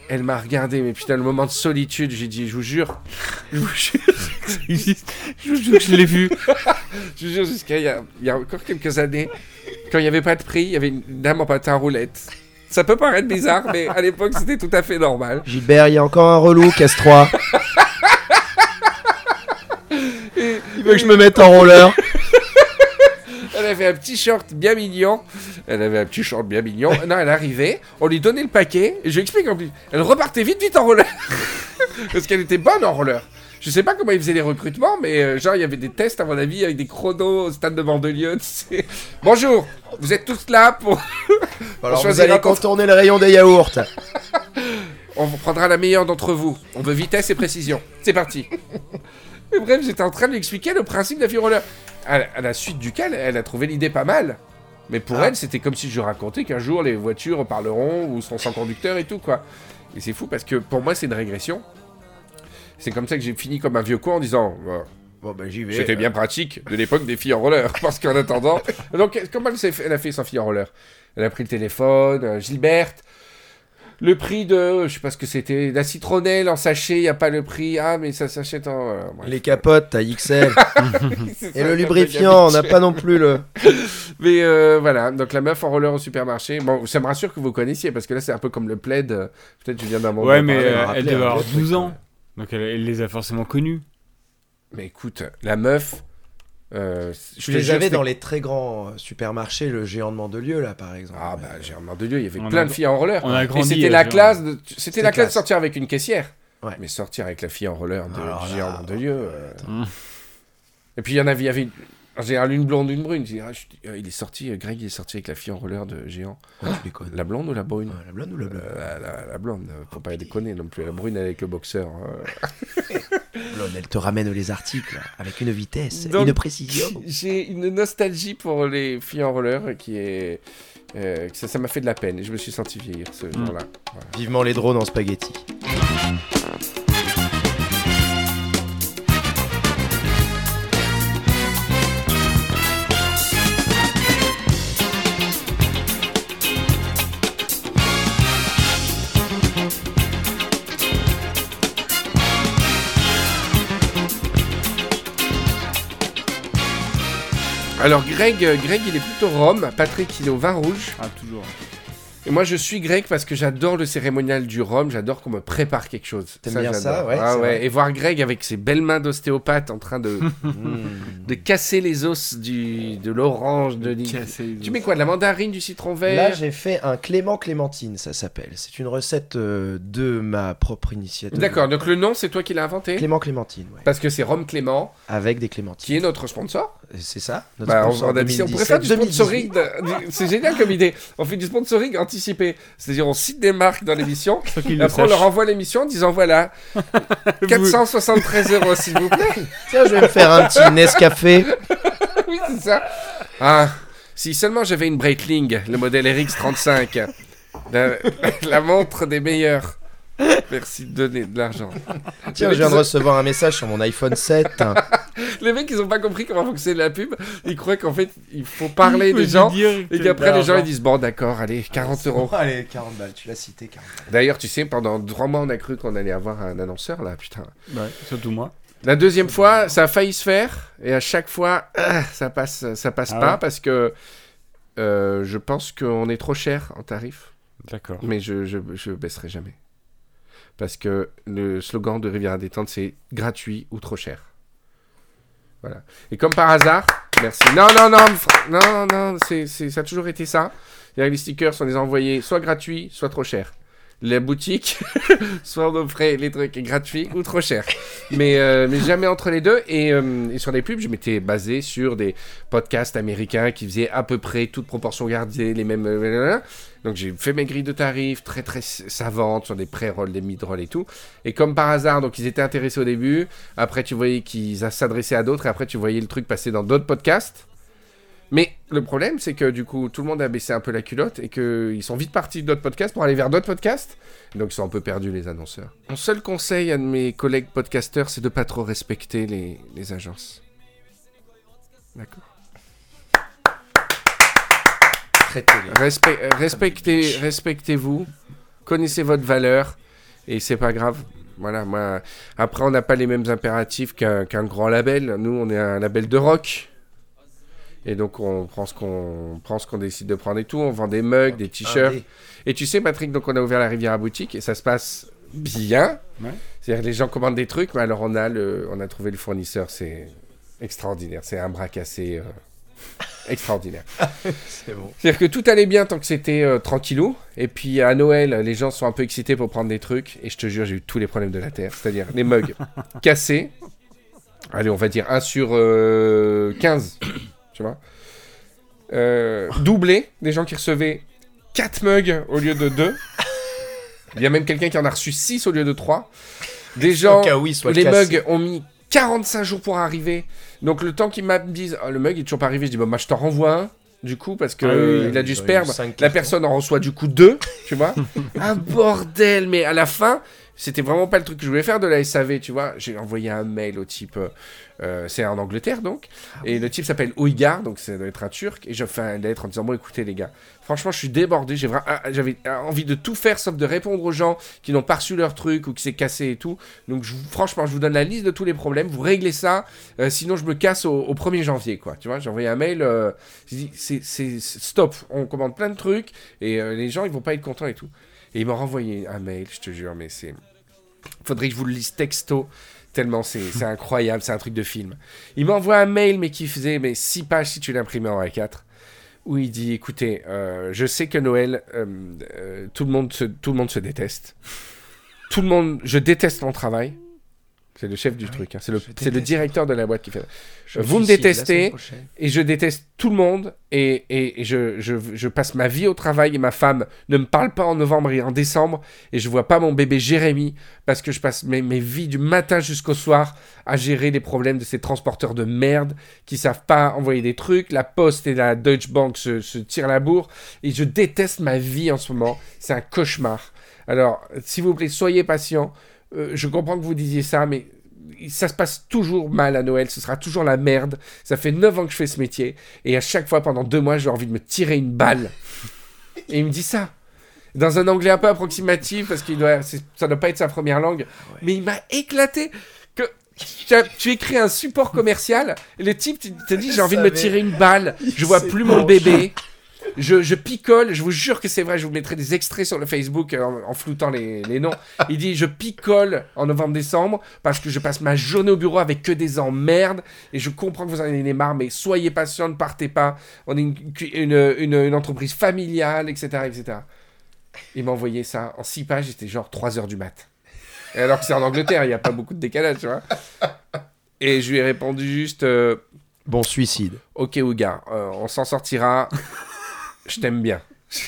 Elle m'a regardé, mais putain, le moment de solitude, j'ai dit, je vous jure, je vous jure, Je vous jure que je l'ai vu. je vous jure, jusqu'à il y a, il y a encore quelques années, quand il n'y avait pas de prix, il y avait une dame en patin à roulette. Ça peut paraître bizarre, mais à l'époque, c'était tout à fait normal. Gilbert, il y a encore un relou, casse-toi. Il veut que je me mette en roller. Elle avait un petit short bien mignon. Elle avait un petit short bien mignon. Non, elle arrivait, on lui donnait le paquet, et je lui explique en plus. Elle repartait vite, vite en roller. Parce qu'elle était bonne en roller. Je sais pas comment ils faisaient les recrutements, mais euh, genre, il y avait des tests, à mon avis, avec des chronos au stade de Mandelieu. Bonjour, vous êtes tous là pour. Alors vous allez contourner le rayon des yaourts. On vous prendra la meilleure d'entre vous. On veut vitesse et précision. C'est parti. Et bref, j'étais en train de lui expliquer le principe de. À, la- à la suite duquel, elle a trouvé l'idée pas mal. Mais pour Ah. elle, c'était comme si je racontais qu'un jour les voitures parleront ou seront sans conducteur et tout, quoi. Et c'est fou parce que pour moi, c'est une régression. C'est comme ça que j'ai fini comme un vieux con en disant Bah, Bon bah j'y vais. C'était bien pratique de l'époque des filles en roller. Parce qu'en attendant. Donc, comment elle, s'est fait- elle a fait sans fille en roller? Elle a pris le téléphone, euh, Gilberte. Le prix de. Je sais pas ce que c'était. La citronnelle en sachet, il n'y a pas le prix. Ah, mais ça s'achète en. euh, bref. Les capotes, t'as XL. Et le lubrifiant, on n'a pas non plus le. Mais euh, voilà, donc la meuf en roller au supermarché. Bon, ça me rassure que vous connaissiez, parce que là, c'est un peu comme le plaid. euh, Peut-être que je viens d'un moment. Ouais, mais euh, elle devait un avoir autre truc, 12 ans. Donc elle, elle les a forcément connus. Mais écoute, la meuf. euh, je les avais c'était- dans les très grands euh, supermarchés, le géant de Mandelieu là par exemple. Ah bah un de Dieu, il y avait On plein a- de filles en roller. on a Et grandi, c'était euh, la classe de c'était C'était la classe de sortir avec une caissière. Ouais. Mais sortir avec la fille en roller de Alors du là, géant de Dieu. euh. Et puis il y en avait, il y avait une- en général une blonde, une brune. Dis, ah, je- euh, il est sorti, euh, Greg il est sorti avec la fille en roller de géant. La blonde ou la brune Ouais, la blonde ou la blonde Euh, la, la- la blonde, euh, faut pas déconner non plus. La brune avec le boxeur. euh. Blonde, elle te ramène les articles avec une vitesse, Donc, une précision. J'ai une nostalgie pour les filles en roller qui est. ça m'a fait de la peine et je me suis senti vieillir ce Mm. jour-là. Vivement les drones en spaghetti. Alors Greg, euh, Greg il est plutôt rhum, Patrick il est au vin rouge. Ah, toujours. Et moi je suis Greg parce que j'adore le cérémonial du rhum, j'adore qu'on me prépare quelque chose. T'aimes bien ça, ouais, Ah ouais. vrai. Et voir Greg avec ses belles mains d'ostéopathe en train de, de casser les os du, de l'orange, de l'i- Casser les Tu mets quoi De la mandarine, du citron vert? Là, j'ai fait un Clément Clémentine, ça s'appelle. C'est une recette euh, de ma propre initiative. D'accord, donc le nom c'est toi qui l'as inventé? Clément Clémentine, ouais. Parce que c'est Rhum Clément avec des clémentines. qui est notre sponsor. C'est ça notre Bah, on, on a dit, on pourrait 2017, faire du 2018. sponsoring. C'est génial comme idée. On fait du sponsoring anticipé. C'est-à-dire on cite des marques dans l'émission. Après on leur envoie l'émission en disant voilà 473 euros s'il vous plaît. Tiens, je vais me faire un petit Nescafé. oui, c'est ça. Ah, si seulement j'avais une Breitling, le modèle RX35, la, la montre des meilleurs. Merci de donner de l'argent. Tiens, je viens de recevoir un message sur mon iPhone 7. Les mecs, ils ont pas compris comment fonctionnait la pub. Ils croient qu'en fait, il faut parler des gens. Et qu'après, les gens, ils disent Bon, d'accord, allez, 40 euros. Allez, 40 balles, tu l'as cité, 40 balles. D'ailleurs, tu sais, pendant trois mois, on a cru qu'on allait avoir un annonceur là, putain. Ouais, surtout moi. La deuxième fois, ça a failli se faire, et à chaque fois, ah, ça passe, ça passe Ah pas ouais parce que euh, je pense qu'on est trop cher en tarif, D'accord. mais je, je, je baisserai jamais. Parce que le slogan de Riviera Détente, c'est gratuit ou trop cher. Voilà. Et comme par hasard, merci. Non, non, non, non, non, c'est, c'est- ça a toujours été ça. Les stickers, on les a envoyés soit gratuits, soit trop chers. La boutique, soit on offrait les trucs gratuits ou trop cher. Mais, euh, mais jamais entre les deux. Et, euh, et sur les pubs, je m'étais basé sur des podcasts américains qui faisaient à peu près toute proportion gardée, les mêmes. euh, Donc j'ai fait mes grilles de tarifs très très savantes sur des pré-rolls, des mid-rolls et tout. Et comme par hasard, donc ils étaient intéressés au début. Après, tu voyais qu'ils s'adressaient à d'autres. Et après, tu voyais le truc passer dans d'autres podcasts. Mais le problème, c'est que du coup, tout le monde a baissé un peu la culotte et qu'ils sont vite partis d'autres podcasts pour aller vers d'autres podcasts. Donc ils sont un peu perdus, les annonceurs. Mon seul conseil à mes collègues podcasteurs, c'est de pas trop respecter les, les agences. D'accord euh, respectez, respectez-vous, connaissez votre valeur, et c'est pas grave. Voilà, moi. Après, on n'a pas les mêmes impératifs qu'un qu'un grand label. Nous, on est un label de rock. Et donc, on prend ce qu'on prend ce qu'on décide de prendre et tout. On vend des mugs, des t-shirts. Et tu sais, Patrick, donc on a ouvert la Riviera Boutique et ça se passe bien. Ouais. C'est-à-dire que les gens commandent des trucs, mais alors on a, le, on a trouvé le fournisseur, c'est extraordinaire. C'est un bras cassé euh, extraordinaire. C'est bon. C'est-à-dire que tout allait bien tant que c'était euh, tranquillou. Et puis à Noël, les gens sont un peu excités pour prendre des trucs. Et je te jure, j'ai eu tous les problèmes de la Terre. C'est-à-dire les mugs cassés. Allez, on va dire 1 sur euh, 15. Tu vois Euh, Doublé. Des gens qui recevaient 4 mugs au lieu de 2. Il y a même quelqu'un qui en a reçu 6 au lieu de 3. Des gens. Soit les mugs ont mis 45 jours pour arriver. Donc le temps qu'ils me disent Ah, le mug est toujours pas arrivé, je dis bah moi je t'en renvoie un. Du coup, parce que Ah oui, il a dû se perdre. La personne en reçoit du coup deux, tu vois. un bordel, mais à la fin, c'était vraiment pas le truc que je voulais faire de la SAV, tu vois. J'ai envoyé un mail au type, euh, euh, c'est en Angleterre donc, et le type s'appelle Uygar, donc ça doit être un turc, et je fais un lettre en disant bon écoutez les gars, franchement je suis débordé, j'ai ah, j'avais ah, envie de tout faire sauf de répondre aux gens qui n'ont pas reçu leur truc ou qui s'est cassé et tout. Donc je franchement je vous donne la liste de tous les problèmes, vous réglez ça, euh, sinon je me casse au, au 1er janvier quoi, tu vois. J'ai envoyé un mail, euh, j'ai dit c'est stop, on commande plein de trucs et les gens ils vont pas être contents et tout. Et il m'a renvoyé un mail, je te jure, mais c'est. Faudrait que je vous le lise texto, tellement c'est incroyable, c'est un truc de film. Il m'envoie un mail, mais qui faisait mais 6 pages si tu l'imprimais en A4, où il dit écoutez, euh, je sais que Noël, euh, euh, tout, le monde se, tout le monde se déteste. Tout le monde, je déteste mon travail. C'est le chef du truc, hein, c'est le, c'est directeur de la boîte qui fait. Je Vous me détestez. Et je déteste tout le monde. Et, et- et je, je- je passe ma vie au travail. Et ma femme ne me parle pas en novembre et en décembre. Et je vois pas mon bébé Jérémy. Parce que je passe mes, mes vies du matin jusqu'au soir à gérer les problèmes de ces transporteurs de merde qui savent pas envoyer des trucs. La Poste et la Deutsche Bank se, se tirent la bourre. Et je déteste ma vie en ce moment. C'est un cauchemar. Alors, s'il vous plaît, soyez patient. Euh, je comprends que vous disiez ça, mais ça se passe toujours mal à Noël. Ce sera toujours la merde. Ça fait 9 ans que je fais ce métier. Et à chaque fois, pendant deux mois, j'ai envie de me tirer une balle. Et il me dit ça. Dans un anglais un peu approximatif, parce qu'il doit, ça doit pas être sa première langue. Mais il m'a éclaté que tu, as- tu écris un support commercial et le type tu- te dit j'ai envie de me tirer une balle. Je vois plus mon bébé. Je, je picole, je vous jure que c'est vrai, je vous mettrai des extraits sur le Facebook euh, en, en floutant les, les noms. Il dit je picole en novembre-décembre parce que je passe ma journée au bureau avec que des emmerdes et je comprends que vous en avez marre, mais soyez patient, ne partez pas. On est une, une, une- une entreprise familiale, etc. etc. Il m'a envoyé ça en 6 pages, c'était genre 3 heures du mat. Et alors que c'est en Angleterre, il n'y a pas beaucoup de décalage, tu vois. Et je lui ai répondu juste euh, Bon suicide. Ok, Ouga, euh, on s'en sortira. Je t'aime bien.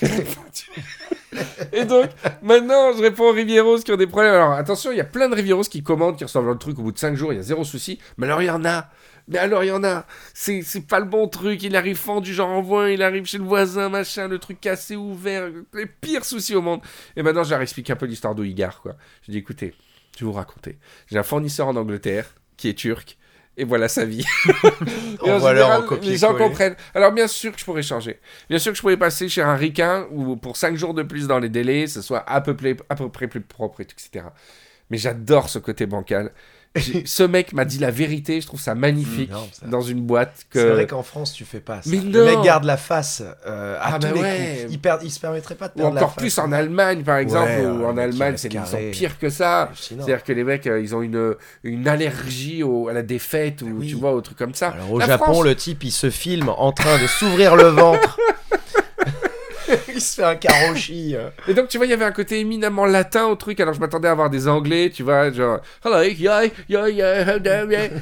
Et donc, maintenant, je réponds aux Rivieros qui ont des problèmes. Alors, attention, il y a plein de Rivieros qui commandent, qui reçoivent le truc au bout de 5 jours, il y a zéro souci. Mais alors, il y en a. Mais alors, il y en a. C'est c'est pas le bon truc. Il arrive fendu, j'en renvoie. Il arrive chez le voisin, machin, le truc cassé, ouvert. Les pires soucis au monde. Et maintenant, je leur explique un peu l'histoire d'Ouigar, quoi. Je dis, écoutez, je vais vous raconter. J'ai un fournisseur en Angleterre qui est turc. Et voilà sa vie. Et en général, en copier-coller. les gens comprennent. Alors bien sûr que je pourrais changer. Bien sûr que je pourrais passer chez un ricain où pour 5 jours de plus dans les délais, ce soit à peu, près, à peu près plus propre, etc. Mais j'adore ce côté bancal. Ce mec m'a dit la vérité, je trouve ça magnifique Non, ça- dans une boîte C'est vrai que... qu'en France, tu fais pas ça. Mais le mec garde la face euh, à Ah tous bah les ouais. coups. Il, perd, il se permettrait pas de Ou perdre la encore face. plus en Allemagne, par exemple, Ouais, où en Allemagne, c'est ils sont pires que ça. C'est-à-dire que les mecs, euh, ils ont une, une allergie au- à la défaite ou oui. tu vois, au truc comme ça. Alors au La Japon, France- le type, il se filme en train de s'ouvrir le ventre Il se fait un karoshi. euh. Et donc, tu vois, il y avait un côté éminemment latin au truc. Alors, je m'attendais à avoir des anglais, tu vois, genre. Et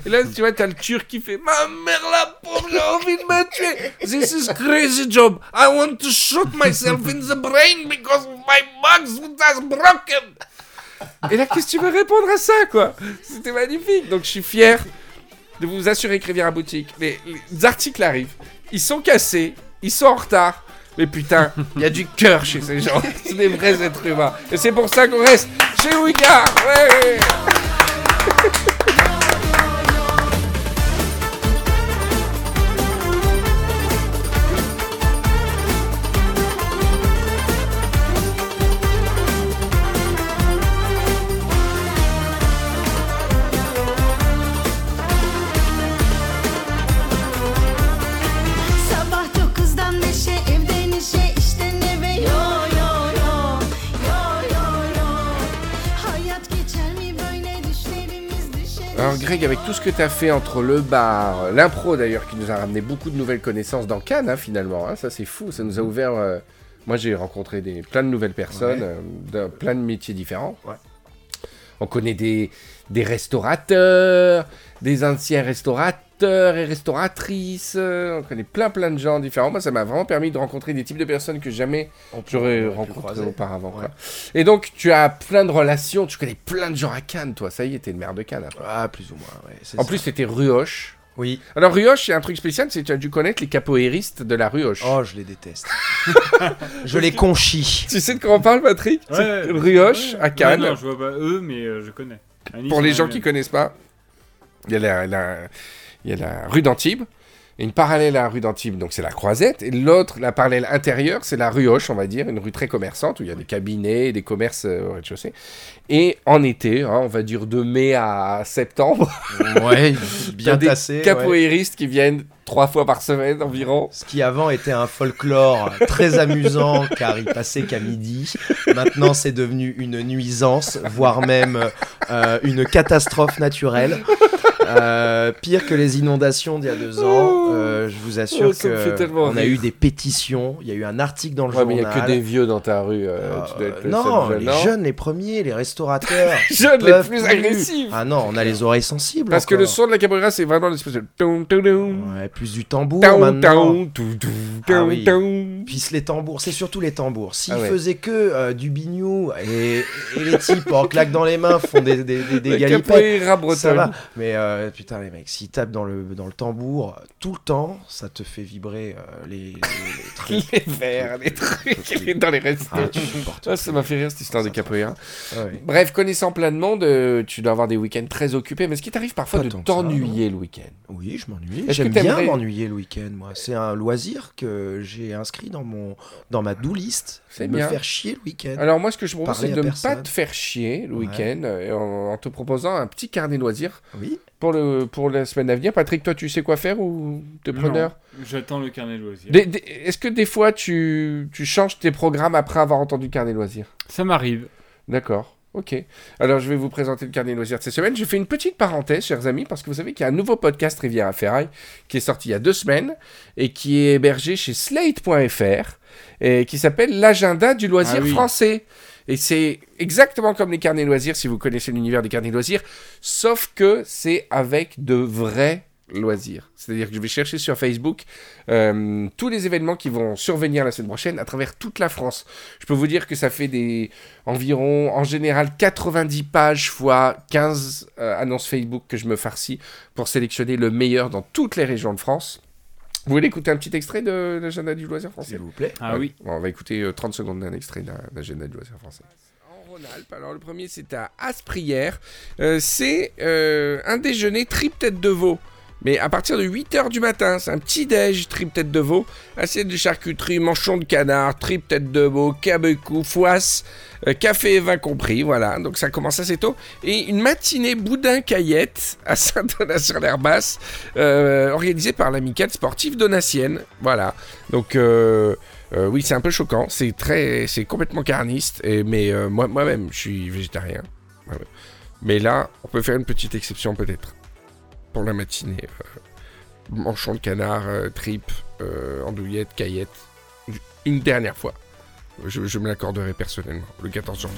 là, tu vois, t'as le turc qui fait Ma mère la pauvre, j'ai envie de me tuer. This is crazy job. I want to shoot myself in the brain because my box has broken. Et là, qu'est-ce que tu veux répondre à ça, quoi? C'était magnifique. Donc, je suis fier de vous assurer que Riviera Boutique, les, les articles arrivent. Ils sont cassés, ils sont en retard. Mais putain, il y a du cœur chez ces gens. C'est des vrais êtres humains. Et c'est pour ça qu'on reste chez. Ouais. Alors Greg, avec tout ce que tu as fait entre le bar, l'impro d'ailleurs, qui nous a ramené beaucoup de nouvelles connaissances dans Cannes, hein, finalement, hein, ça c'est fou, ça nous a ouvert... euh, Moi j'ai rencontré des, plein de nouvelles personnes, Ouais. euh, de plein de métiers différents. Ouais. On connaît des, des restaurateurs, des anciens restaurateurs et restauratrices, euh, on connaît plein plein de gens différents. Moi ça m'a vraiment permis de rencontrer des types de personnes que jamais j'aurais rencontré auparavant. quoi. Et donc tu as plein de relations, tu connais plein de gens à Cannes, toi, ça y est, t'es le maire de Cannes. après. Ah, plus ou moins, ouais. En ça. plus, c'était Ruoche. Oui. Alors, Ruoche, c'est un truc spécial, c'est que tu as dû connaître les capoeiristes de la Ruoche. Oh, je les déteste. je les conchis. Tu sais de quoi on parle, Patrick? Ouais, Ruoche, ouais. à Cannes. Ouais, non, je vois pas eux, mais euh, je connais. Annie, Pour les gens qui connaissent pas, il y a la, la- il y a la rue d'Antibes. Et une parallèle à la rue d'Antibes, donc c'est la Croisette. Et l'autre, la parallèle intérieure, c'est la rue Hoche, on va dire, une rue très commerçante où il y a des cabinets, des commerces euh, au rez-de-chaussée. Et en été, hein, on va dire de mai à septembre, Ouais, t'as bien des tassé. ouais. capoeiristes qui viennent trois fois par semaine environ. Ce qui avant était un folklore très amusant car il passait qu'à midi, maintenant c'est devenu une nuisance, voire même euh, une catastrophe naturelle. Euh, pire que les inondations d'il y a deux ans. Euh, je vous assure Oh, que on a eu des pétitions. Il y a eu un article dans le Ouais, mais journal. il n'y a que des vieux dans ta rue. euh, tu dois être le non, seul les non jeunes les premiers, les restaurateurs. ils Jeunes les plus agressifs. Ah non, on a les oreilles sensibles. Parce que le son de la capoeira, c'est vraiment l'espèce de... Ouais, plus du tambour maintenant. Ah oui. Puis les tambours, c'est surtout les tambours. S'ils Ah ouais. faisaient que euh, du bignou et, et les types en claque dans les mains font des, des, des, des galipettes, ça va. Mais euh, putain, les mecs, s'ils tapent dans le, dans le tambour tout le temps, ça te fait vibrer euh, les, les, les trucs. Les verres, les trucs, dans les restos. Ah, tu supportes. Ah, ça m'a fait rire cette histoire de capoeira. Ah ouais. Bref, connaissant plein de monde, euh, tu dois avoir des week-ends très occupés. Mais est-ce qu'il t'arrive parfois Pas de ça, t'ennuyer le week-end? Oui, je m'ennuie. J'aime bien m'ennuyer le week-end, moi. C'est un loisir que j'ai inscrit dans, mon, dans ma do list. C'est me bien. faire chier le week-end. Alors moi, ce que je propose, c'est de ne pas te faire chier le Ouais. week-end en, en te proposant un petit carnet loisirs Oui. Pour, le, pour la semaine à venir. Patrick, toi, tu sais quoi faire ou t'es preneur? J'attends le carnet de loisirs. Est-ce que des fois, tu, tu changes tes programmes après avoir entendu le carnet loisirs? Ça m'arrive. D'accord. Ok. Alors, je vais vous présenter le carnet loisirs de cette semaine. Je fais une petite parenthèse, chers amis, parce que vous savez qu'il y a un nouveau podcast Riviera Ferraille qui est sorti il y a deux semaines et qui est hébergé chez Slate.fr et qui s'appelle L'agenda du loisir Ah oui. français. Et c'est exactement comme les carnets loisirs, si vous connaissez l'univers des carnets loisirs, sauf que c'est avec de vrais loisirs. C'est-à-dire que je vais chercher sur Facebook euh, tous les événements qui vont survenir la semaine prochaine à travers toute la France. Je peux vous dire que ça fait des environ, en général, 90 pages fois 15 euh, annonces Facebook que je me farcis pour sélectionner le meilleur dans toutes les régions de France. Vous voulez écouter un petit extrait de l'agenda du loisir français S'il vous plaît. Ah Ouais. oui. Bon, on va écouter euh, 30 secondes d'un extrait d'un d'agenda du loisir français. En Rhône-Alpes, alors le premier c'est à Asprières. Euh, c'est euh, un déjeuner trip tête de veau. Mais à partir de 8h du matin, c'est un petit déj, trip tête de veau, assiette de charcuterie, manchon de canard, trip tête de veau, cabecou, foisse, euh, café et vin compris, voilà. Donc ça commence assez tôt. Et une matinée boudin-caillette à Saint-Donat-sur-l'Herbasse, euh, organisée par l'amicale sportive donatienne, voilà. Donc euh, oui, c'est un peu choquant, c'est très, c'est complètement carniste, mais moi, moi-même, je suis végétarien. Mais là, on peut faire une petite exception peut-être pour la matinée. euh, manchon de canard, euh, tripes, euh, andouillette, caillette, une dernière fois. Je, je me l'accorderai personnellement, le 14 janvier.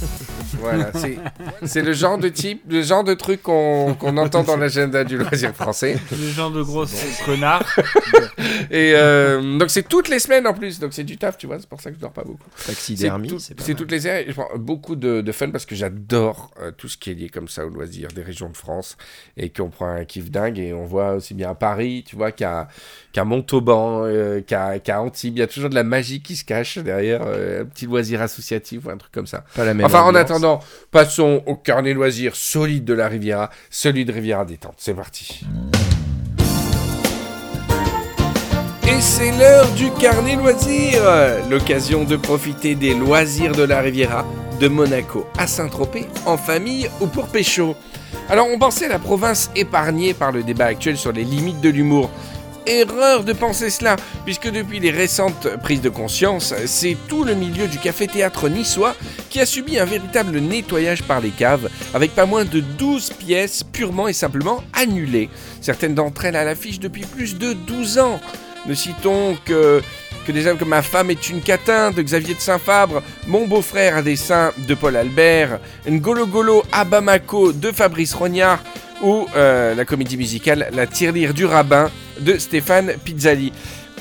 voilà, c'est, c'est le genre de type, le genre de truc qu'on, qu'on entend dans l'agenda du loisir français. Le genre de gros connard. Et euh, donc c'est toutes les semaines en plus, donc c'est du taf, tu vois, c'est pour ça que je dors pas beaucoup. Taxidermie, tout- c'est pas c'est toutes les séries. Je prends beaucoup de, de fun parce que j'adore euh, tout ce qui est lié comme ça au loisir des régions de France et qu'on prend un kiff dingue et on voit aussi bien à Paris, tu vois, qu'à qu'à Montauban, euh, qu'à qu'à Antibes. Il y a toujours de la magie qui se cache derrière euh, un petit loisir associatif ou un truc comme ça. Pas la même Enfin, en attendant, passons au carnet loisir solide de la Riviera, celui de Riviera Détente. C'est parti. Et c'est l'heure du carnet loisir L'occasion de profiter des loisirs de la Riviera, de Monaco à Saint-Tropez, en famille ou pour pécho. Alors on pensait la province épargnée par le débat actuel sur les limites de l'humour. Erreur de penser cela, puisque depuis les récentes prises de conscience, c'est tout le milieu du café-théâtre niçois qui a subi un véritable nettoyage par les caves, avec pas moins de 12 pièces purement et simplement annulées. Certaines d'entre elles à l'affiche depuis plus de 12 ans. Ne citons que, que des œuvres comme Ma femme est une catin de Xavier de Saint-Fabre, Mon beau-frère a des seins de Paul Albert, Ngolo Golo à Bamako de Fabrice Rognard ou euh, la comédie musicale La tirelire du rabbin de Stéphane Pizzali.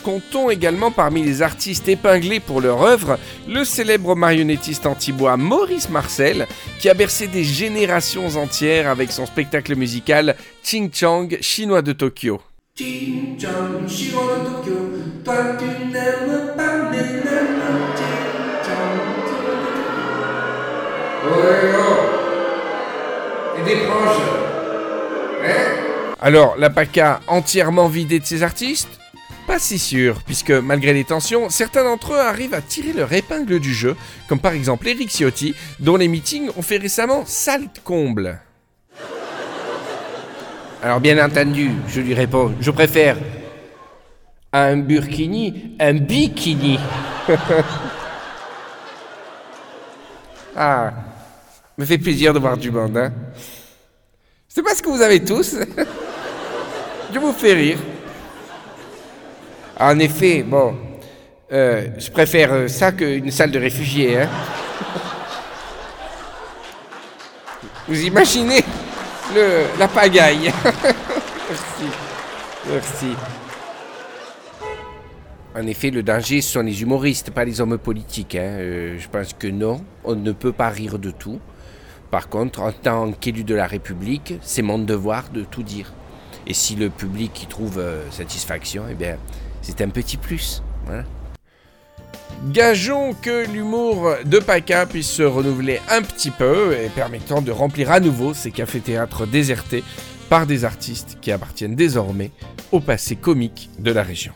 Comptons également parmi les artistes épinglés pour leur œuvre le célèbre marionnettiste antibois Maurice Marcel, qui a bercé des générations entières avec son spectacle musical Ching Chang, chinois de Tokyo. Ching Chang, chinois de Tokyo, toi tu n'aimes pas. Ching Chang, de Et des proches. Alors, la PACA entièrement vidée de ses artistes Pas si sûr, puisque malgré les tensions, certains d'entre eux arrivent à tirer leur épingle du jeu, comme par exemple Eric Ciotti, dont les meetings ont fait récemment salte comble. Alors bien entendu, je lui réponds, je préfère un burkini, un bikini. ah, me fait plaisir de voir du monde, hein. C'est pas ce que vous avez tous. je vous fais rire. En effet, bon, euh, je préfère euh, ça qu'une salle de réfugiés, hein. Vous imaginez le, la pagaille. Merci. Merci. En effet, le danger, ce sont les humoristes, pas les hommes politiques. hein. Euh, je pense que non, on ne peut pas rire de tout. Par contre, en tant qu'élu de la République, c'est mon devoir de tout dire. Et si le public y trouve euh, satisfaction, eh bien, c'est un petit plus. Gageons que l'humour de Paca puisse se renouveler un petit peu et permettant de remplir à nouveau ces cafés-théâtres désertés par des artistes qui appartiennent désormais au passé comique de la région.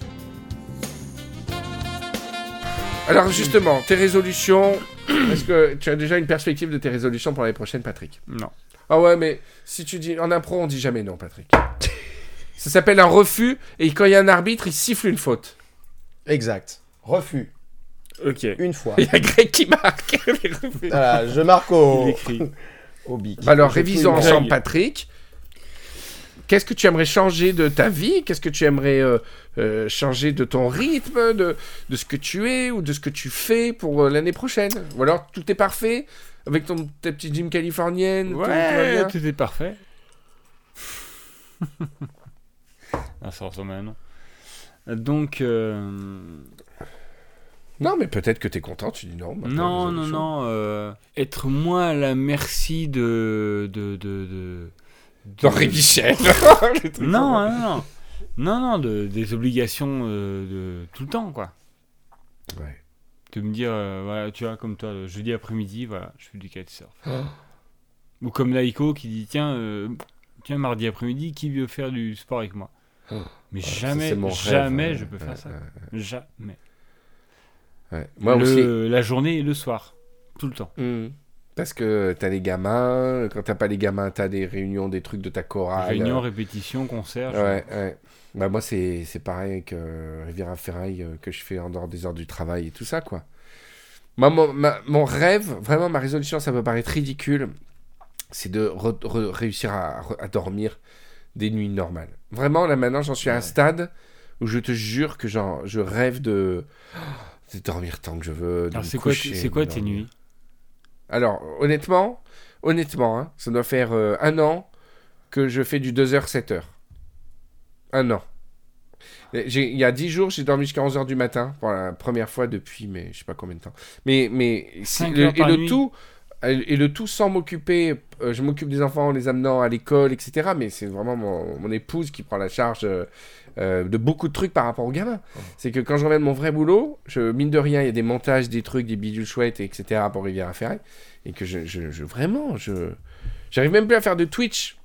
Alors justement, tes résolutions, est-ce que tu as déjà une perspective de tes résolutions pour l'année prochaine, Patrick? Non. Ah ouais, mais si tu dis en impro, on dit jamais non, Patrick. Ça s'appelle un refus, et quand il y a un arbitre, il siffle une faute. Exact. Refus. Ok. Une fois. Il y a Greg qui marque. Voilà, je marque au, Il écrit. au bic. Alors, révisons ensemble, Patrick. Qu'est-ce que tu aimerais changer de ta vie? Qu'est-ce que tu aimerais euh, euh, changer de ton rythme, de, de ce que tu es ou de ce que tu fais pour euh, l'année prochaine? Ou alors tout est parfait avec ton, ta petite gym californienne tout Ouais, tout est parfait. ah, ça ressemble à un nom. Donc, euh, Non, mais peut-être que tu es content, tu dis non. bah, non, non, non. euh, être moins à la merci de. de, de, de, D'Henri Michel. Non, non, non. Non, non, de, des obligations euh, de tout le temps, quoi. Ouais. De me dire, euh, voilà, tu vois, comme toi, le jeudi après-midi, voilà, je fais du kitesurf. Oh. Ou comme Laïko qui dit, tiens, euh, tiens, mardi après-midi, qui veut faire du sport avec moi? Oh. Mais Ça, jamais, rêve, jamais je peux ouais, faire ça. Jamais. ouais. Moi Le- aussi. La journée et le soir. Tout le temps. Hmm. Parce que t'as les gamins, quand t'as pas les gamins, t'as des réunions, des trucs de ta chorale. Réunion, répétition, concert. je- Ouais, ouais. Bah moi c'est c'est pareil avec euh, Riviera Ferraille euh, que je fais en dehors des heures du travail et tout ça quoi. Moi mon, ma- mon rêve, vraiment ma résolution, ça peut paraître ridicule, c'est de re- re- réussir à, à dormir des nuits normales. Vraiment là maintenant j'en suis à un stade où je te jure que genre, je rêve de de dormir tant que je veux. Alors, c'est quoi, c'est tes nuits? Alors, honnêtement, honnêtement, hein, ça doit faire euh, un an que je fais du 2h, 7h. Un an. Il y a 10 jours, j'ai dormi jusqu'à 11h du matin pour la première fois depuis, mais je sais pas combien de temps. Mais, mais le- et le nuit. tout, et le tout sans m'occuper. euh, je m'occupe des enfants en les amenant à l'école, etc. Mais c'est vraiment mon, mon épouse qui prend la charge euh, euh, de beaucoup de trucs par rapport aux gamins. C'est que quand je reviens de mon vrai boulot, je, mine de rien, il y a des montages, des trucs, des bidules chouettes, etc. pour Rivière à Ferré. Et que je, je, je- vraiment, je. J'arrive même plus à faire de Twitch.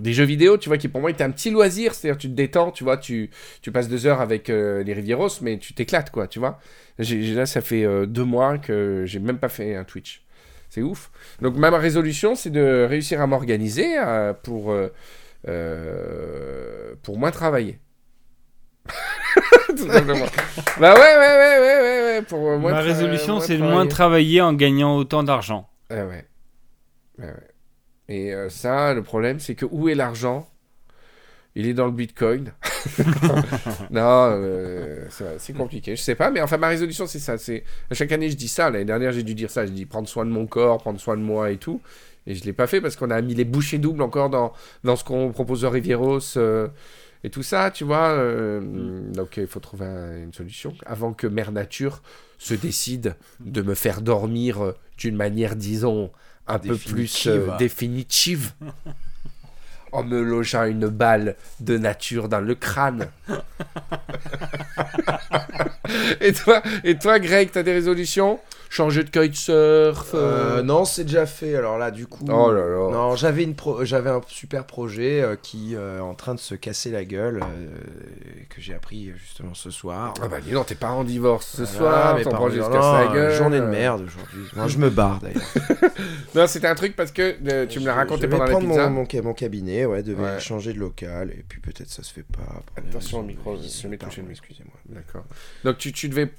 Des jeux vidéo, tu vois, qui pour moi étaient un petit loisir, c'est-à-dire tu te détends, tu vois, tu, tu passes deux heures avec euh, les Rivieros, mais tu t'éclates, quoi, tu vois. Là, ça fait euh, deux mois que j'ai même pas fait un Twitch. C'est ouf. Donc, ma résolution, c'est de réussir à m'organiser euh, pour, euh, euh, pour moins travailler. Tout simplement. bah ouais, ouais, ouais, ouais, ouais, ouais, pour moins Ma résolution, c'est de moins travailler en gagnant autant d'argent. Ah ouais. Ouais, ouais. Et euh, ça, le problème, c'est que où est l'argent? Il est dans le bitcoin. non, euh, c'est compliqué. Je sais pas, mais enfin, ma résolution, c'est ça. C'est Chaque année, je dis ça. L'année dernière, j'ai dû dire ça. Je dis prendre soin de mon corps, prendre soin de moi et tout. Et je l'ai pas fait parce qu'on a mis les bouchées doubles encore dans, dans ce qu'on propose aux Rivieros euh, et tout ça, tu vois. euh, Donc, il faut trouver un- une solution avant que Mère Nature se décide de me faire dormir d'une manière, disons, un peu plus Définitive. en me logeant une balle de nature dans le crâne. et toi, et toi, Greg, t'as des résolutions? Changer de kitesurf euh, Euh, non, c'est déjà fait. Alors là, du coup. Oh là là. Non, j'avais une pro- j'avais un super projet euh, qui euh, est en train de se casser la gueule euh, que j'ai appris justement ce soir. Ah bah dis donc, tes parents en divorce ce Voilà, soir, mes ton parents projet se la gueule. Journée de merde aujourd'hui. Moi, je me barre d'ailleurs. Non, c'était un truc parce que euh, tu me l'as raconté je pendant la prendre pizza. Mon, mon, mon cabinet, ouais, devait Ouais. changer de local et puis peut-être ça se fait pas. Attention au micro, je vais toucher. Excusez-moi. D'accord. Donc tu, tu devais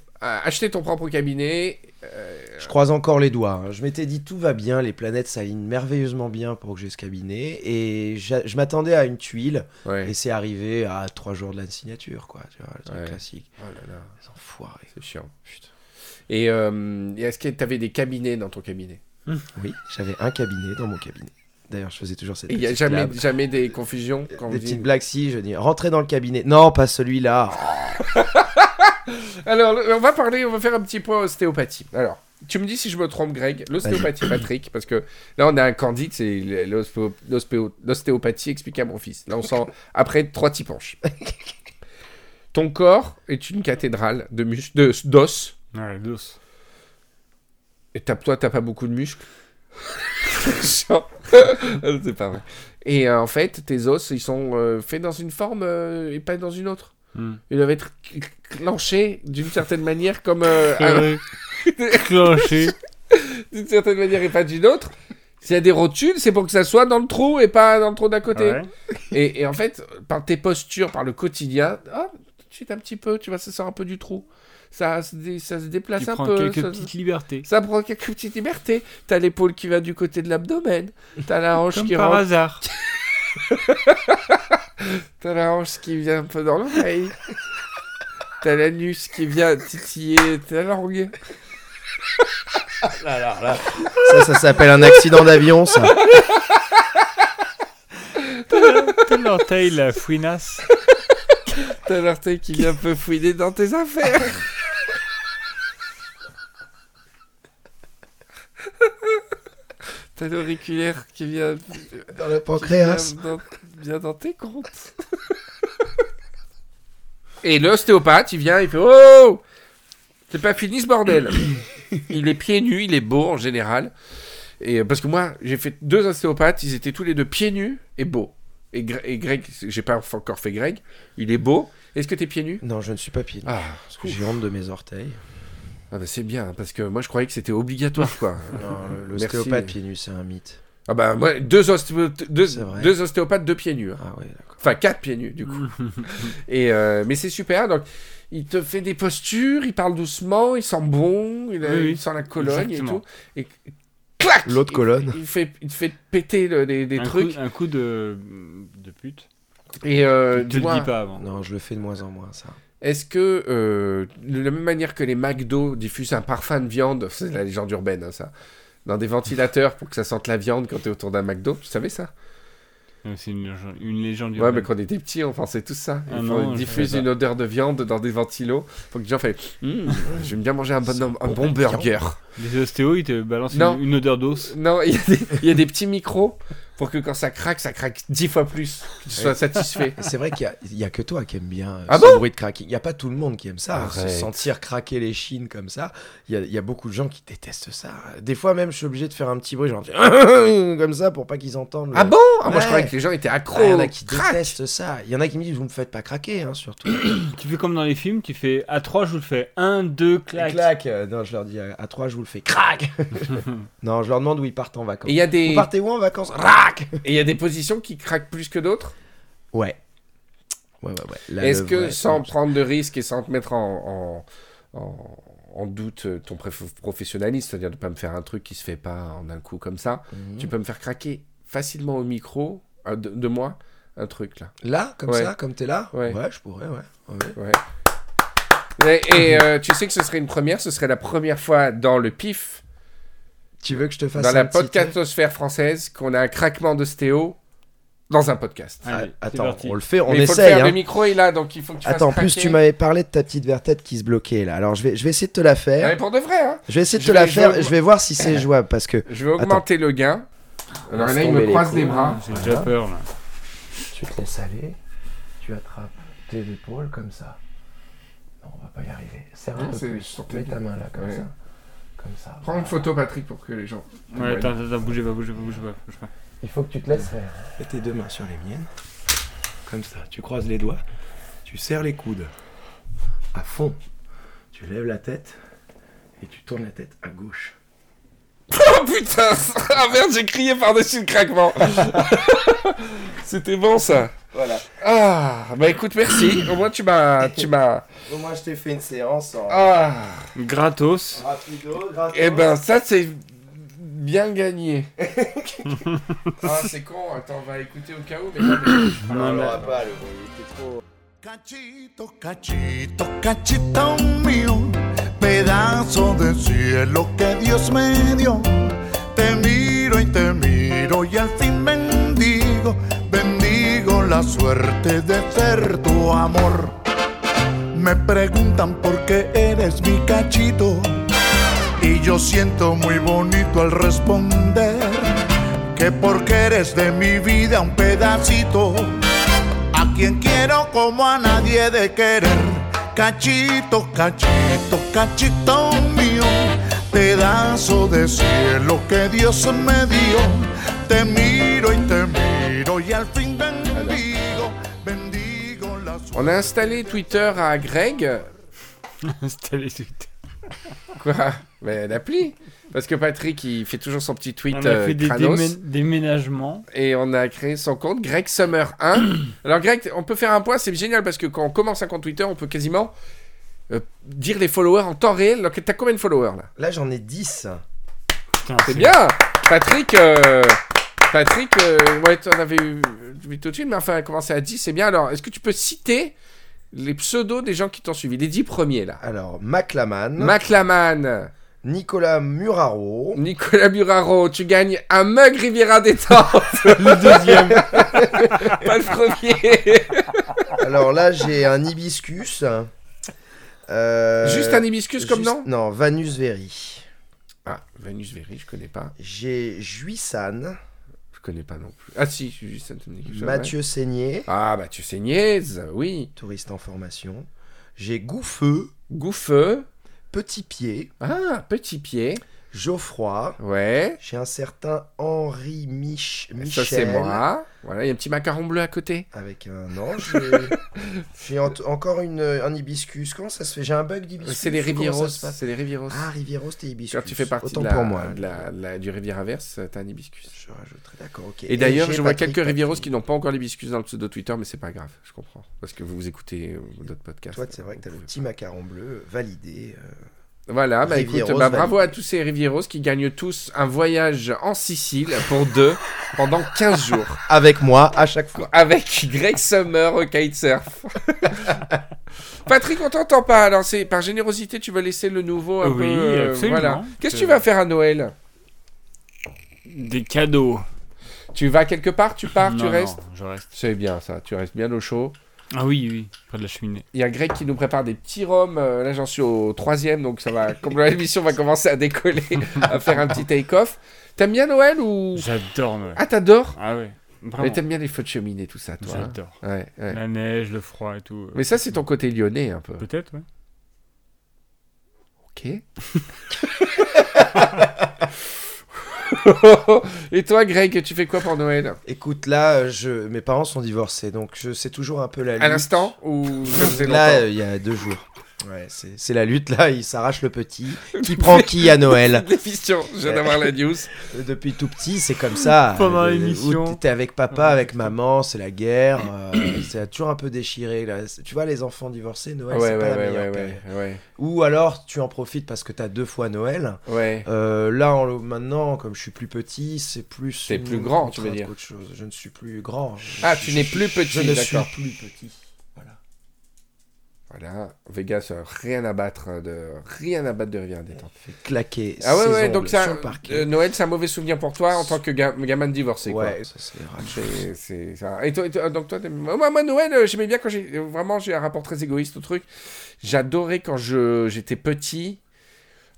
acheter ton propre cabinet. euh, Je croise encore les doigts. hein. Je m'étais dit tout va bien, les planètes s'alignent merveilleusement bien pour que j'ai ce cabinet et je m'attendais à une tuile ouais. et c'est arrivé à trois jours de la signature, quoi. Tu vois, le truc Ouais. classique. Oh là là, Les enfoirés. c'est chiant. Putain. Et, euh, et est-ce que tu avais des cabinets dans ton cabinet? Oui, j'avais un cabinet dans mon cabinet. D'ailleurs, je faisais toujours cette Et il n'y a jamais, blague. jamais des confusions quand Des vous dites- petites blagues, si, je dis rentrez dans le cabinet. Non, pas celui-là. Alors, on va parler, on va faire un petit point ostéopathie. Alors, tu me dis si je me trompe, Greg. L'ostéopathie, Patrick, parce que là, on a un candide, c'est l'ostéo- l'ostéo- l'ostéopathie expliquée à mon fils. Là, on sent après trois petits penches. Ton corps est une cathédrale de mus- de- d'os. Ouais, l'os. Et t'as- toi, t'as pas beaucoup de muscles? Chiant. c'est pas vrai. Et euh, en fait, tes os, ils sont euh, faits dans une forme euh, et pas dans une autre? Ils doivent être cl- clenchés d'une certaine manière, comme euh. Clenché. d'une certaine manière et pas d'une autre. S'il y a des rotules, c'est pour que ça soit dans le trou et pas dans le trou d'à côté. Ouais. Et, et en fait, par tes postures, par le quotidien, ah, tout de suite un petit peu, tu vois, ça sort un peu du trou. Ça, se dé- ça se déplace Tu un prends peu. quelques ça- petites libertés. Ça prend quelques petites libertés. T'as l'épaule qui va du côté de l'abdomen. T'as la hanche Comme qui par rentre. hasard. T'as la hanche qui vient un peu dans l'oreille. T'as l'anus qui vient titiller ta langue. Ça, ça s'appelle un accident d'avion, ça. T'as l'orteil, la fouinasse. T'as l'orteil qui vient un peu fouiner dans tes affaires. T'as l'auriculaire qui vient, Dans le pancréas. vient dans, vient dans tes comptes. Et l'ostéopathe, il vient, il fait Oh C'est pas fini ce bordel Il est pieds nus, il est beau en général. Et euh, parce que moi, j'ai fait deux ostéopathes, ils étaient tous les deux pieds nus et beaux. Et, Gre- et Greg, j'ai pas encore fait Greg, il est beau. Est-ce que t'es pieds nus? Non, je ne suis pas pied. nu. Ah, Parce que j'ai honte de mes orteils. Ah bah c'est bien, parce que moi je croyais que c'était obligatoire quoi. Pieds nus, c'est un mythe. Ah bah moi, deux, ostéo- deux, ostéopathes, deux pieds nus. hein. Ah ouais, d'accord. Enfin, quatre pieds nus, du coup. et, euh, mais c'est super. Donc, il te fait des postures, il parle doucement, il sent bon, il, a- Oui, oui. il sent la Exactement. et tout. Et clac L'autre il- colonne. Il, fait, il te fait péter le- des, des un trucs. Coup, un coup de, de pute. Et euh, Tu te le dis pas avant. Non, je le fais de moins en moins, ça. Est-ce que, euh, de la même manière que les McDo diffusent un parfum de viande, c'est la légende urbaine, hein, ça, dans des ventilateurs pour que ça sente la viande quand tu es autour d'un McDo, tu savais ça? C'est une, légende- une légende Ouais, urbaine. mais quand on était petits, on pensait tout ça. Ah diffusent savais une odeur de viande dans des ventilos. Faut que les gens fassent Hum, J'aime bien manger un bon, un bon burger. Les ostéos, ils te balancent Non. une, une odeur d'os. Non, il y, a des- il y a des petits micros pour que quand ça craque, ça craque dix fois plus. Que tu sois satisfait. C'est vrai qu'il y a- il y, a que toi qui aime bien euh, Ah ce bon? bruit de cracking. Il n'y a pas tout le monde qui aime ça. hein, Se sentir craquer les chines comme ça. Il y a, il y a beaucoup de gens qui détestent ça. Des fois même, je suis obligé de faire un petit bruit, genre comme ça pour pas qu'ils entendent. le- Ah bon? Ah, Moi, je Ouais. croyais que les gens étaient Ah, accros. Il y en a qui détestent ça. Il y en a qui me disent, vous me faites pas craquer, hein, surtout. Tu fais comme dans les films, tu fais à 3, je vous le fais 1, 2, clac. Clac. Euh, Non, je leur dis à, à trois, je vous le fais. Crac. non, je leur demande où ils partent en vacances. Et il y a Vous des, partez où en vacances? Et il y a des positions qui craquent plus que d'autres. Ouais. Ouais, ouais, ouais. Là, Est-ce que vrai- sans prendre de risques et sans te mettre en, en, en- en doute ton professionnalisme, c'est-à-dire de pas me faire un truc qui se fait pas en un coup comme ça, Mhm. tu peux me faire craquer facilement au micro euh, de, de moi un truc là. Là, comme ça, comme t'es là Ouais. je pourrais, ouais. ouais. Et, et, euh, tu sais que ce serait une première, ce serait la première fois dans le PIF, Tu veux que je te fasse dans un la petit- podcastosphère française, qu'on a un craquement de stéo dans un podcast. Allez, Ah, Attends, parti. on le fait, on Mais il faut le essaye. faire, hein. le micro est là, donc il faut que tu Attends, en plus, craquer. tu m'avais parlé de ta petite vertette qui se bloquait là. Alors, je vais, je vais essayer de te la faire. Non, mais pour de vrai, hein. Je vais essayer de Je te la faire. Je vais voir si c'est jouable parce que Je vais augmenter le gain. Alors là, il me les croise les bras. J'ai déjà peur là. tu te laisses aller, tu attrapes tes épaules comme ça. Non, on va pas y arriver. Serre un peu c'est plus. Mets ta main là comme Ouais. ça. Comme ça. Prends une photo, Patrick, pour que les gens. Ouais, attends, attends, attends, bougez pas, bougez pas, bougez pas. bougez pas. Il faut que tu te laisses faire. Mets tes deux mains sur les miennes. Comme ça. Tu croises les doigts. Tu serres les coudes. À fond. Tu lèves la tête. Et tu tournes la tête à gauche. Oh putain Ah merde, j'ai crié par-dessus le craquement C'était bon ça Voilà. Ah Bah écoute, merci. Au moins tu m'as. Tu m'as. Au moins, je t'ai fait une séance en Ah Gratos. rapido, gratos. Eh ben, ça c'est. Bien gagné. ah, c'est con. Attends, on va écouter au cas où. Mais non, mais- Non, on l'aura pas, le bruit. C'était trop. Cachito, cachito, cachito mío, pedazo de cielo que Dios me dio. Te miro y te miro y al fin bendigo, la suerte de ser tu amor. Me preguntan por qué eres mi cachito y yo siento muy bonito al responder que porque eres de mi vida un pedacito a quien quiero como a nadie de querer. Cachito, cachito, cachito mío, pedazo de cielo que Dios me dio. Te miro y te miro y al fin suerte. On a installé Twitter à Greg. Installer Twitter. Quoi? Mais l'appli Parce que Patrick, il fait toujours son petit tweet On a euh, fait des Kranos. déménagements. et on a créé son compte Greg Summer 1. Alors Greg, on peut faire un point, c'est génial parce que quand on commence un compte Twitter, on peut quasiment euh, dire les followers en temps réel. Donc t'as combien de followers là? Là, j'en ai 10. Putain, C'est bien Patrick, euh, Patrick, euh, ouais, t'en avais eu eu tout de suite, mais enfin, commencer à 10, c'est bien. Alors, est-ce que tu peux citer les pseudos des gens qui t'ont suivi Les 10 premiers là? Alors, Maclaman, Maclaman, Nicolas Muraro, Nicolas Buraro, tu gagnes un mug Riviera détente. Le deuxième. Pas le premier. Alors là, j'ai un hibiscus. Euh, Juste un hibiscus comme nom? Non, Vanus Veri. Ah, Venus Véry, je connais pas. J'ai Juissan, connais pas non plus. Ah si, je- ça te dit chose, ouais. Mathieu Seigné, Ah, Mathieu Seignez, oui. touriste en formation. J'ai Gouffeux, Gouffeux. Petit Pied, Ah, Petit Pied. Geoffroy. Ouais. J'ai un certain Henri Mich Michel. Ça, c'est moi. Voilà, il y a un petit macaron bleu à côté. Avec un ange. J'ai- J'ai en- encore une, un hibiscus. Comment ça se fait? J'ai un bug d'hibiscus. C'est les Rivieros. C'est les Rivieros. Ah, Rivieros, t'es hibiscus. Quand tu fais partie Autant de la, pour moi. de la- de la- du Riviera Verse, t'as un hibiscus. Je rajouterai, d'accord, ok. Et d'ailleurs, je vois quelques Rivieros qui n'ont pas encore l'hibiscus dans le pseudo Twitter, mais c'est pas grave, je comprends. Parce que vous écoutez euh, d'autres podcasts. Toi, c'est vrai que t'as le petit macaron bleu validé. euh, Voilà, bah écoute, bah, bravo à tous ces Rivieros qui gagnent tous un voyage en Sicile pour deux pendant 15 jours. Avec moi à chaque fois. Avec Greg Summer au kitesurf. Patrick, on t'entend pas. Alors, c'est par générosité, tu vas laisser le nouveau un Oui, peu. euh, absolument. voilà. Qu'est-ce que tu vas faire à Noël? Des cadeaux. Tu vas quelque part Tu pars Tu Non, restes? non, je reste. C'est bien ça. Tu restes bien au chaud. Ah oui, oui, près de la cheminée. Il y a Greg qui nous prépare des petits rhums. Euh, là, j'en suis au troisième, donc ça va. Comme l'émission va commencer à décoller, à faire un petit take-off. T'aimes bien Noël ou? J'adore Noël. Ah, t'adores? Ah ouais, Mais vraiment. t'aimes bien les feux de cheminée, tout ça, toi. hein J'adore. ouais, ouais. La neige, le froid et tout. Mais ça, c'est ton côté lyonnais, un peu. Peut-être, ouais. Ok. Et toi, Greg, tu fais quoi pour Noël? Écoute, là, je... mes parents sont divorcés, donc je sais toujours un peu la lutte. À l'instant ou Là, euh, il y a deux jours. Ouais, c'est c'est la lutte, là, il s'arrache le petit. Qui prend qui à Noël? L'émission, je viens d'avoir la news. Euh, Depuis tout petit, c'est comme ça. Pendant Euh, l'émission. T'es avec papa, avec maman, c'est la guerre. euh, c'est toujours un peu déchiré. Là. Tu vois, les enfants divorcés, Noël, Ouais, c'est ouais, pas la meilleure ouais, période. ouais, ouais, Ou alors, tu en profites parce que t'as deux fois Noël. ouais. Euh, là, en- maintenant, comme je suis plus petit, c'est plus. T'es plus grand, tu veux dire. chose. Je ne suis plus grand. Ah, Je- tu n'es plus petit, Je ne suis plus petit. Voilà. Vegas, euh, rien à battre de rien à battre de Rivière détente. Claquer. Ah ouais, ouais, donc ça, euh, Noël, c'est un mauvais souvenir pour toi en tant que ga- gamin divorcé, quoi. ouais, ça c'est ça. Et toi, et toi- donc toi, moi, moi, Noël, euh, j'aimais bien quand j'ai vraiment j'ai un rapport très égoïste au truc. J'adorais quand je j'étais petit.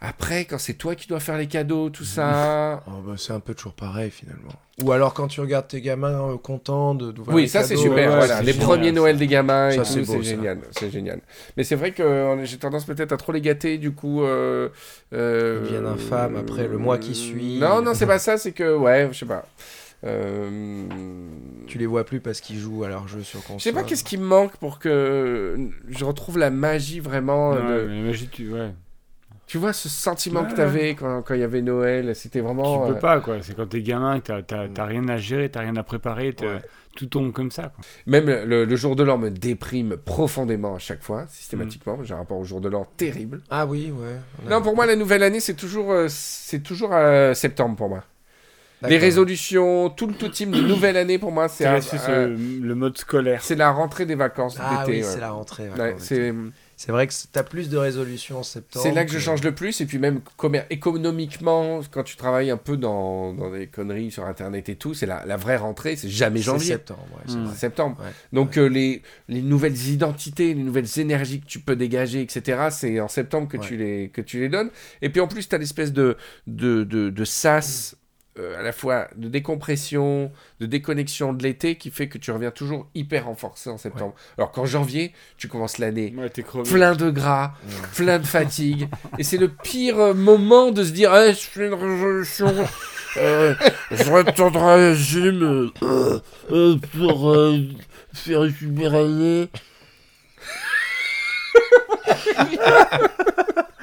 Après, quand c'est toi qui dois faire les cadeaux, tout ça. Oh, bah, c'est un peu toujours pareil finalement. Ou alors quand tu regardes tes gamins euh, contents de d'ouvrir Oui, les ça c'est cadeaux, super. ouais, voilà, c'est les génial. premiers Noël des gamins et Ça, tout, c'est c'est beau, ça. génial, c'est génial. Mais c'est vrai que euh, j'ai tendance peut-être à trop les gâter, du coup. Euh, euh, Ils deviennent infâmes après le mois qui suit. Non, non, c'est pas ça. C'est que ouais, je sais pas. Euh, Tu les vois plus parce qu'ils jouent à leur jeu sur console. Je sais pas qu'est-ce qui me manque pour que je retrouve la magie vraiment. De- mais imagine, tu, ouais. Tu vois ce sentiment Ouais. que t'avais quand quand il y avait Noël, c'était vraiment. tu euh, peux pas, quoi. C'est quand t'es gamin, que t'as- t'as t'as rien à gérer, t'as rien à préparer, Ouais. tout tombe comme ça, quoi. Même le, le jour de l'an me déprime profondément à chaque fois, systématiquement. J'ai un rapport au jour de l'an terrible. Ah oui, ouais. Non, pour moi, la nouvelle année, c'est toujours, euh, c'est toujours euh, septembre pour moi. Les D'accord. résolutions, tout le tout team de nouvelle année pour moi, c'est C'est un- resté ce- un- le mode scolaire. c'est la rentrée des vacances Ah d'été. oui, ouais. c'est la rentrée. quand c'est C'est vrai que c- t'as plus de résolutions en septembre. c'est là que je change le plus et puis même économiquement quand tu travailles un peu dans, dans des conneries sur internet et tout c'est la, la vraie rentrée c'est jamais C'est janvier septembre, ouais, c'est Hmm. c'est septembre Ouais. donc euh, les, les nouvelles identités les nouvelles énergies que tu peux dégager etc c'est en septembre que, Ouais. tu les, que tu les donnes et puis en plus tu as l'espèce de, de, de, de sas euh, à la fois de décompression, de déconnexion de l'été qui fait que tu reviens toujours hyper renforcé en septembre. Alors qu'en janvier, tu commences l'année Ouais, plein de gras, plein de fatigue. Et c'est le pire euh, moment de se dire Eh, je fais une résolution. euh, je retournerai à la gym euh, pour faire année.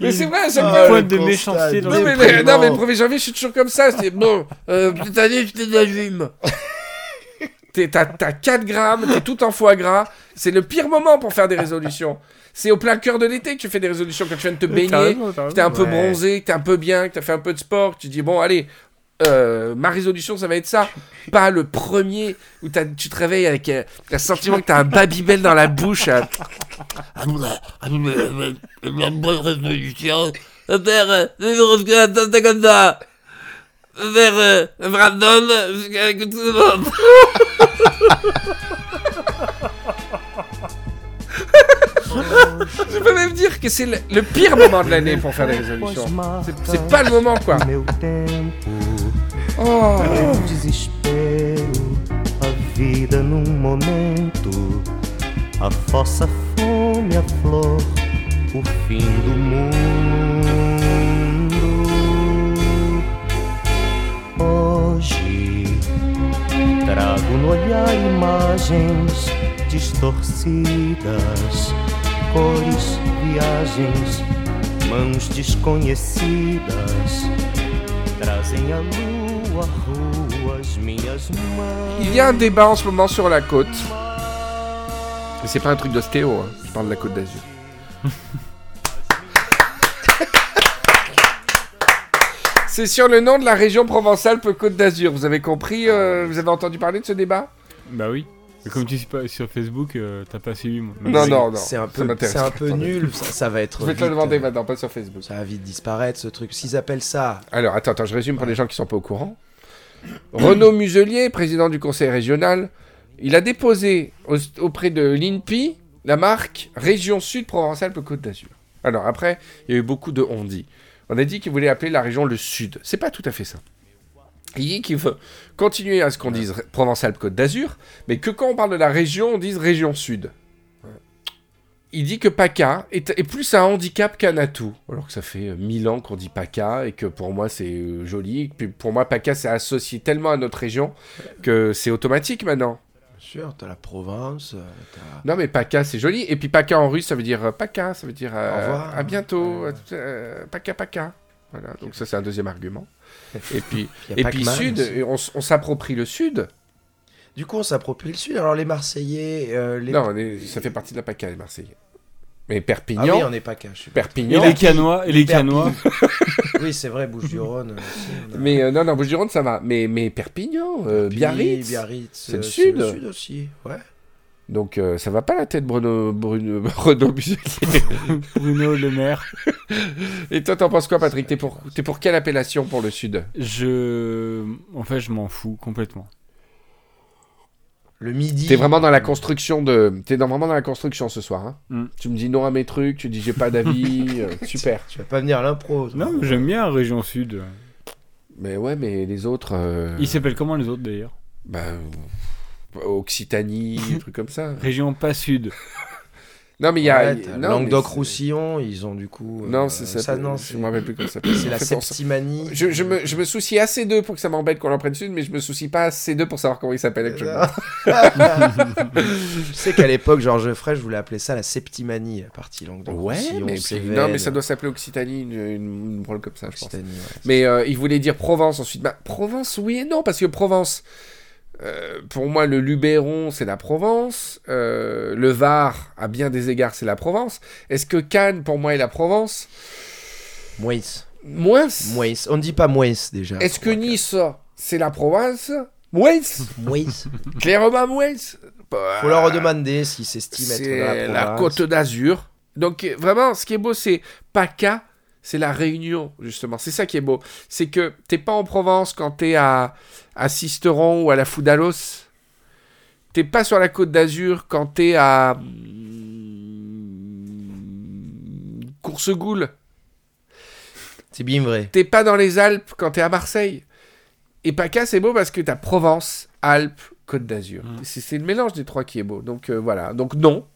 Mais c'est vrai, fois. Pointe le de méchanceté dans Non mais, non, mais le 1er janvier, je suis toujours comme ça. C'est bon, euh, cette année, je fais de la gym. T'es- T'as t'as 4 grammes, t'es tout en foie gras. C'est le pire moment pour faire des résolutions. C'est au plein cœur de l'été que tu fais des résolutions, quand tu viens de te baigner, que t'es un peu Ouais. bronzé, que t'es un peu bien, que t'as fait un peu de sport, que tu dis bon allez, euh, ma résolution ça va être ça. Pas le premier où tu te réveilles avec euh, le sentiment que t'as un Babybel dans la bouche. euh. Ah, ah, euh, euh, ma bonne résolution. Faire euh, comme ça. Faire euh, euh, tout le monde. Je peux même dire que c'est le, le pire moment de l'année pour faire des résolutions. C'est pas le moment quoi. Oh. o desespero, a vida num momento, a fossa, fome, a flor, o fim do mundo. Hoje trago no olhar imagens distorcidas, cores, viagens, mãos desconhecidas trazem a mãos. Il y a un débat en ce moment sur la côte. C'est pas un truc d'ostéo, hein. je parle de la côte d'Azur. c'est sur le nom de la région Provence-Alpes-Côte d'Azur. Vous avez compris euh, Vous avez entendu parler de ce débat? Bah oui. Comme tu suis pas sur Facebook, euh, t'as pas suivi moi. Non, non, non, C'est un peu, m'intéresse c'est un pas. peu nul. Ça, ça va être. Je vais te le vite, demander euh, maintenant, pas sur Facebook. Ça va vite disparaître ce truc. S'ils appellent ça. Alors, attends, attends, je résume pour les gens qui sont pas au courant. Renaud Muselier, président du conseil régional, il a déposé au- auprès de l'INPI la marque Région Sud Provence-Alpes-Côte d'Azur. Alors après, il y a eu beaucoup de on dit. On a dit qu'il voulait appeler la région le Sud. C'est pas tout à fait ça. Il dit qu'il veut continuer à ce qu'on dise Provence-Alpes-Côte d'Azur, mais que quand on parle de la région, on dise région Sud. Il dit que PACA est, est plus un handicap qu'un atout. Alors que ça fait euh, mille ans qu'on dit PACA et que pour moi c'est euh, joli. Puis pour moi, PACA c'est associé tellement à notre région que c'est automatique maintenant. Bien sûr, t'as la Provence. euh, Non mais PACA c'est joli. Et puis PACA en russe ça veut dire PACA, ça veut dire euh, Au revoir. à bientôt. Euh, PACA PACA. Voilà, donc ça c'est un deuxième argument. Et puis, et puis Sud, et on, s'approprie le Sud. Du coup, on s'approprie le Sud. Alors, les Marseillais. euh, les... Non, est- ça fait partie de la PACA les Marseillais. Mais Ah Perpignan, oui, on n'est pas cash. Et Perpignan. les Canois, et les Canois. Oui, c'est vrai, Bouches-du-Rhône. euh, Mais euh, non, non, Bouches-du-Rhône, ça va. Mais, mais Perpignan, euh, Puis Biarritz. Biarritz, c'est le Sud. le Sud aussi, ouais. Donc euh, ça va pas la tête, Bruno, Bruno, Muselier. Bruno Le Maire. Et toi, t'en penses quoi, Patrick? T'es pour, t'es pour quelle appellation pour le Sud? Je. En fait, je m'en fous complètement. Le Midi. T'es vraiment dans la construction de. T'es dans, vraiment dans la construction ce soir. Hein Mm. Tu me dis non à mes trucs, tu dis j'ai pas d'avis. euh, super. Tu vas pas venir à l'impro. Non, mais j'aime bien Région Sud. Mais ouais, mais les autres. euh, Ils s'appellent comment les autres d'ailleurs? bah, Occitanie, des trucs comme ça. Région pas Sud. Non, mais il y a. Ouais, non, Languedoc-Roussillon, ils ont du coup. mais- Non, euh, c'est ça. ça. non, je me rappelle plus comment ça s'appelle. c'est la Septimanie. Je, je me, je me soucie assez d'eux pour que ça m'embête qu'on leur prenne Sud, mais je me soucie pas assez d'eux pour savoir comment ils s'appellent actuellement. je sais qu'à l'époque, Georges Frey, je voulais appeler ça la Septimanie, la partie Ouais, Languedoc-Roussillon. mais, puis- Cévennes, non, mais ça doit s'appeler Occitanie, une, une, comme ça, je pense. Occitanie, ouais. Mais euh, il voulait dire Provence ensuite. Bah, Provence, oui et non, parce que Provence, euh, pour moi, le Luberon, c'est la Provence. Euh, le Var, à bien des égards, c'est la Provence. Est-ce que Cannes, pour moi, est la Provence? Moins. Moins. Moins. On ne dit pas moins déjà. Est-ce que Nice, c'est la Provence? Moins. Moins. Clairement moins. Faut leur demander s'ils s'estiment être C'est la la province. Côte d'Azur. Donc vraiment, ce qui est beau, c'est PACA, c'est la réunion, justement. C'est ça qui est beau. C'est que t'es pas en Provence quand t'es à, à Sisteron ou à la Foudalos. T'es pas sur la Côte d'Azur quand t'es à mm, Coursegoule. C'est bien vrai. T'es pas dans les Alpes quand t'es à Marseille. Et PACA, c'est beau parce que t'as Provence, Alpes, Côte d'Azur. Mm. C'est c'est le mélange des trois qui est beau. Donc euh, voilà. Donc non,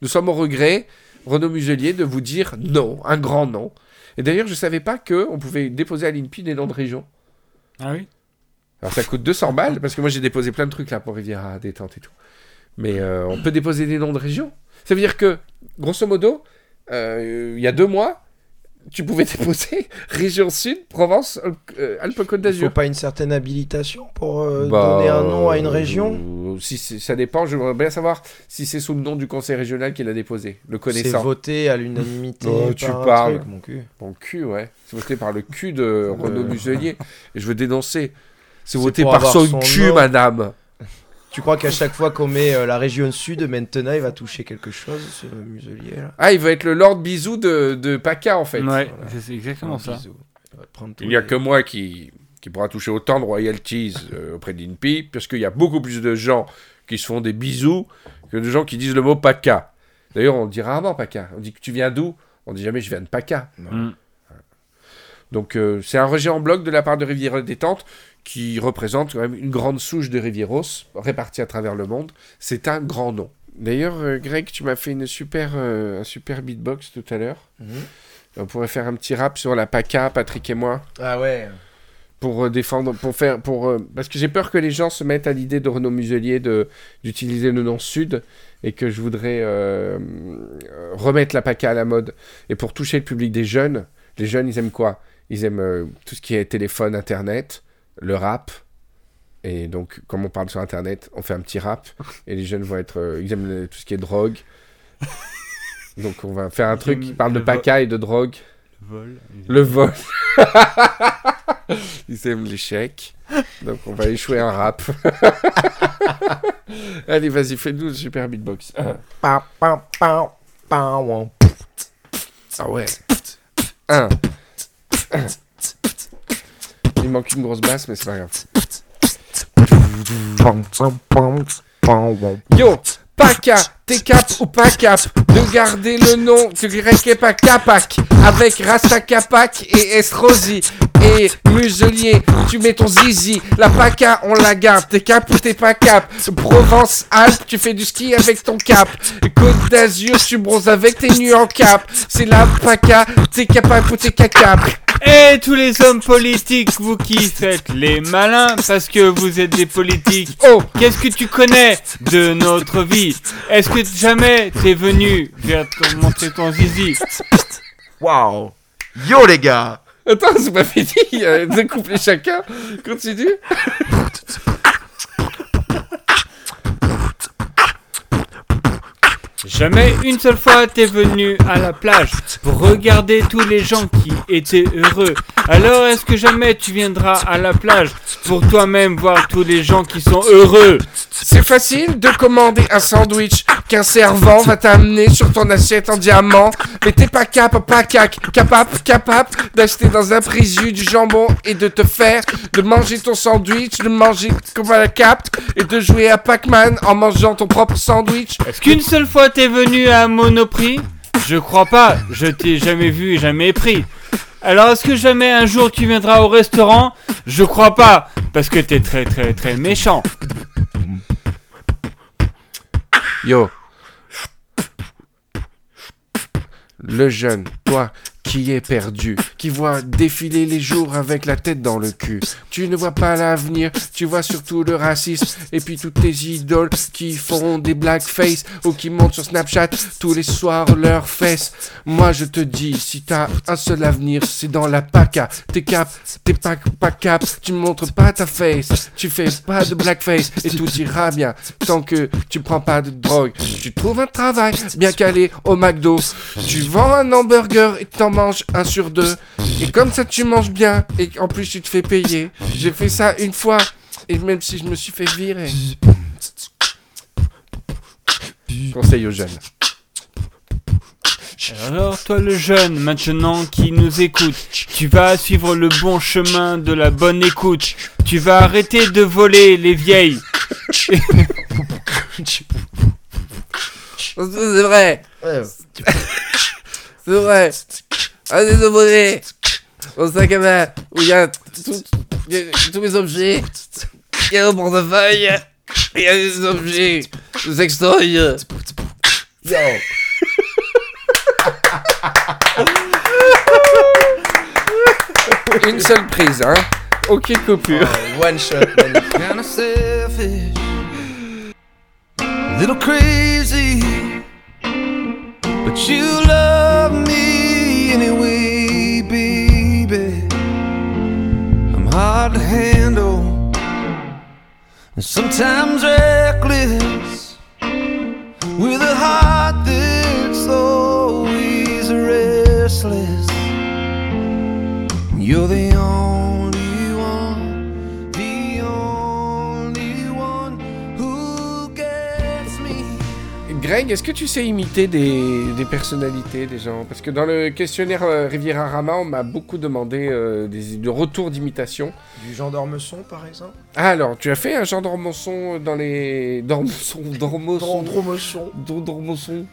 nous sommes au regret, Renaud Muselier, de vous dire non, un grand non. Et d'ailleurs, je savais pas que on pouvait déposer à l'INPI des noms de régions. Ah oui Alors ça coûte 200 balles, parce que moi j'ai déposé plein de trucs là pour Riviera détente et tout. Mais euh, on peut déposer des noms de régions. Ça veut dire que, grosso modo, euh, il y a deux mois, tu pouvais déposer région Sud, Provence, euh, Alpes-Côte Il faut d'Azur. pas une certaine habilitation pour euh, Bah, donner un nom à une région euh, si c'est- Ça dépend, je voudrais bien savoir si c'est sous le nom du conseil régional qu'il a déposé, le C'est connaissant. voté à l'unanimité. Oh, tu parles. truc, mon cul. Mon cul, ouais. C'est voté par le cul de Renaud Muselier. Et je veux dénoncer. C'est C'est voté par son, son cul, nom. madame. Tu crois qu'à chaque fois qu'on met euh, la région sud, maintenant il va toucher quelque chose, ce muselier là Ah, il va être le Lord Bisou de, de PACA, en fait. Ouais, voilà. c'est- exactement ça. Il n'y a les- que moi qui, qui pourra toucher autant de royalties euh, auprès d'INPI, puisqu'il y a beaucoup plus de gens qui se font des bisous que de gens qui disent le mot PACA. D'ailleurs, on dit rarement PACA. On dit que tu viens d'où? On dit jamais je viens de PACA. Mm. Donc euh, c'est un rejet en bloc de la part de Riviera Détente qui représente quand même une grande souche de Rivieros répartie à travers le monde. C'est un grand nom. D'ailleurs, euh, Greg, tu m'as fait une super, euh, un super beatbox tout à l'heure. Mhm. On pourrait faire un petit rap sur la PACA, Patrick et moi. Ah ouais. pour euh, défendre, pour faire, pour euh, parce que j'ai peur que les gens se mettent à l'idée de Renaud Muselier de d'utiliser le nom Sud et que je voudrais remettre la PACA à la mode et pour toucher le public des jeunes. Les jeunes, ils aiment quoi? Ils aiment tout ce qui est téléphone, internet, le rap. Et donc, comme on parle sur internet, on fait un petit rap et les jeunes vont être, euh, ils aiment tout ce qui est drogue. Donc, on va faire un truc qui parle de le vo- PACA et de drogue. Le vol. Le vol. Ils aiment l'échec. Donc on va échouer un rap. Allez, vas-y, fais-nous le super beatbox. Ah ouais. Un. Manque une grosse basse, mais c'est pas grave. Yo, Paca, t'es cap ou pas cap de garder le nom de grec pas Capac avec Rasta Capac et Estrosi et Muselier. Tu mets ton zizi, la Paca on la garde. T'es cap ou t'es pas cap? Provence Alpes, tu fais du ski avec ton cap. Côte d'Azur, tu bronzes avec tes nuits en cap. C'est la Paca, t'es capable ou t'es cacap. Et tous les hommes politiques, vous qui faites les malins parce que vous êtes des politiques. Oh, Qu'est-ce que tu connais de notre vie? Est-ce que jamais t'es venu vers te montrer ton zizi? Waouh Yo les gars attends, c'est pas fini. euh, Deux couplets chacun. Continue. Jamais une seule fois t'es venu à la plage pour regarder tous les gens qui étaient heureux. Alors est-ce que jamais tu viendras à la plage pour toi-même voir tous les gens qui sont heureux? C'est facile de commander un sandwich qu'un servant va t'amener sur ton assiette en diamant. Mais t'es pas cap, pas cac, capable, capable d'acheter dans un présu du jambon et de te faire, de manger ton sandwich, de manger comme à la cap et de jouer à Pac-Man en mangeant ton propre sandwich. Est-ce qu'une seule fois t'es venu à Monoprix Je crois pas, je t'ai jamais vu et jamais pris. Alors est-ce que jamais un jour tu viendras au restaurant Je crois pas, parce que t'es très très très méchant. Yo. Le jeune, toi qui es perdu, qui voit défiler les jours avec la tête dans le cul. Tu ne vois pas l'avenir, tu vois surtout le racisme et puis toutes tes idoles qui font des blackface ou qui montent sur Snapchat tous les soirs leurs fesses. Moi je te dis, si t'as un seul avenir, c'est dans la paca. T'es cap, t'es pas, pas cap, tu montres pas ta face, tu fais pas de blackface et tout ira bien tant que tu prends pas de drogue. Tu trouves un travail bien calé au McDo. Tu vends un hamburger et t'en manges un sur deux. Et comme ça tu manges bien et en plus tu te fais payer. J'ai fait ça une fois et même si je me suis fait virer. Conseil aux jeunes. Alors toi le jeune, maintenant qui nous écoute, tu vas suivre le bon chemin de la bonne écoute. Tu vas arrêter de voler les vieilles. C'est vrai, Ouais, c'est vrai. Allez demander au sac à main où il y a tous mes objets. Il y a un portefeuille. Il y a des objets de sextoy. Yo Une seule prise, hein. Aucune coupure. Euh, One shot, kind of selfish, a little crazy, but you love hard to handle, and sometimes reckless, with a heart that's always restless. You're the only Greg, est-ce que tu sais imiter des, des personnalités, des gens? Parce que dans le questionnaire euh, Riviera Rama, on m'a beaucoup demandé euh, des, de retours d'imitation. Du Jean d'Ormesson, par exemple? Ah, alors, tu as fait un Jean dans les... Dormosson... Dormesson. Dor- Dormosson.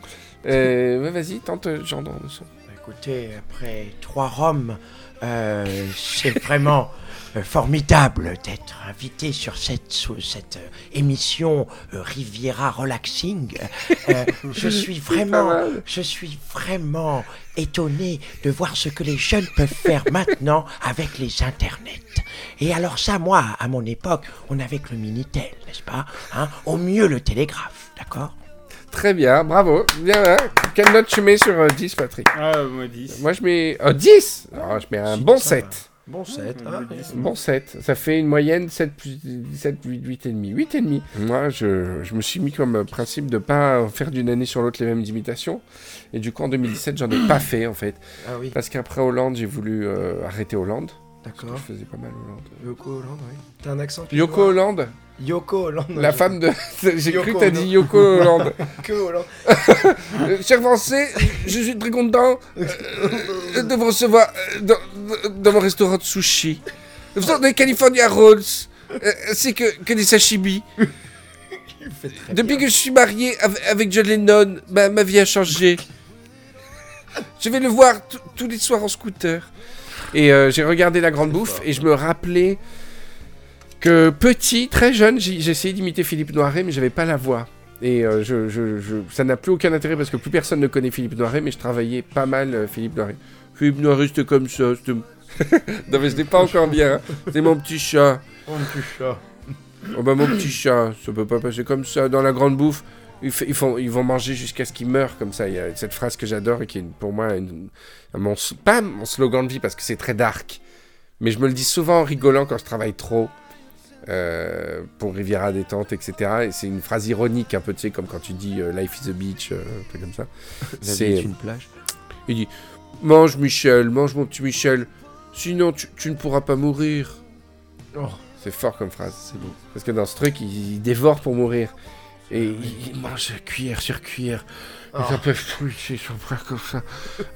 Euh, ouais, vas-y, tente euh, Jean Dormosson. Écoutez, après trois Roms, euh, c'est vraiment euh, formidable d'être invité sur cette, sous cette euh, émission euh, Riviera Relaxing. Euh, je suis vraiment, je suis vraiment étonné de voir ce que les jeunes peuvent faire maintenant avec les internets. Et alors ça, moi, à mon époque, on avait que le Minitel, n'est-ce pas hein Au mieux le télégraphe, d'accord? Très bien, bravo. Bien, hein. Quelle note tu mets sur euh, 10, Patrick? Ah, moi 10. Moi, je mets... euh, 10 Ah, Je mets un bon 7. Bon set, hein Bon 7, ça fait une moyenne 7 plus 17, 8, 8 et demi. 8 et demi. Moi, je, je me suis mis comme principe de pas faire d'une année sur l'autre les mêmes imitations. Et du coup, en 2017, j'en ai pas fait, en fait. Ah oui. Parce qu'après Hollande, j'ai voulu euh, arrêter Hollande. Que D'accord. Je faisais pas mal Hollande. Yoko Hollande, oui. T'as un accent Yoko Hollande, Yoko Hollande. la femme de. J'ai cru que t'as dit Yoko Hollande. Yoko Hollande. Cher Français, je suis très content euh, de vous recevoir euh, dans, dans mon restaurant de sushi. Nous faisons des California Rolls, euh, ainsi que, que des sashimi. Depuis que je suis marié avec, John Lennon, ma, vie a changé. Je vais le voir tous les soirs en scooter. Et euh, j'ai regardé La Grande Bouffe et je me rappelais que petit, très jeune, essayé d'imiter Philippe Noiret, mais j'avais pas la voix. Et euh, ça n'a plus aucun intérêt parce que plus personne ne connaît Philippe Noiret, mais je travaillais pas mal Philippe Noiret. Philippe Noiret, c'était comme ça. non, mais je n'ai pas encore bien. hein. C'est mon petit chat. Oh, mon petit chat. Oh bah mon petit chat, ça peut pas passer comme ça. Dans la grande bouffe, ils, fa- ils font, ils vont manger jusqu'à ce qu'ils meurent comme ça. Il y a cette phrase que j'adore et qui est pour moi une- mon, pas mon slogan de vie parce que c'est très dark. Mais je me le dis souvent en rigolant quand je travaille trop. euh, pour Riviera détente, etc. Et c'est une phrase ironique, un peu, tu sais, comme quand tu dis euh, Life is a beach, euh, un truc comme ça. La C'est- vie est une plage. Il dit Mange, Michel, mange, mon petit Michel, sinon tu, tu ne pourras pas mourir. Oh, C'est fort comme phrase. c'est beau. Parce que dans ce truc, il, il dévore pour mourir. Et il, il mange cuillère sur cuillère. Oh. Ils en peuvent plus, c'est son frère comme ça.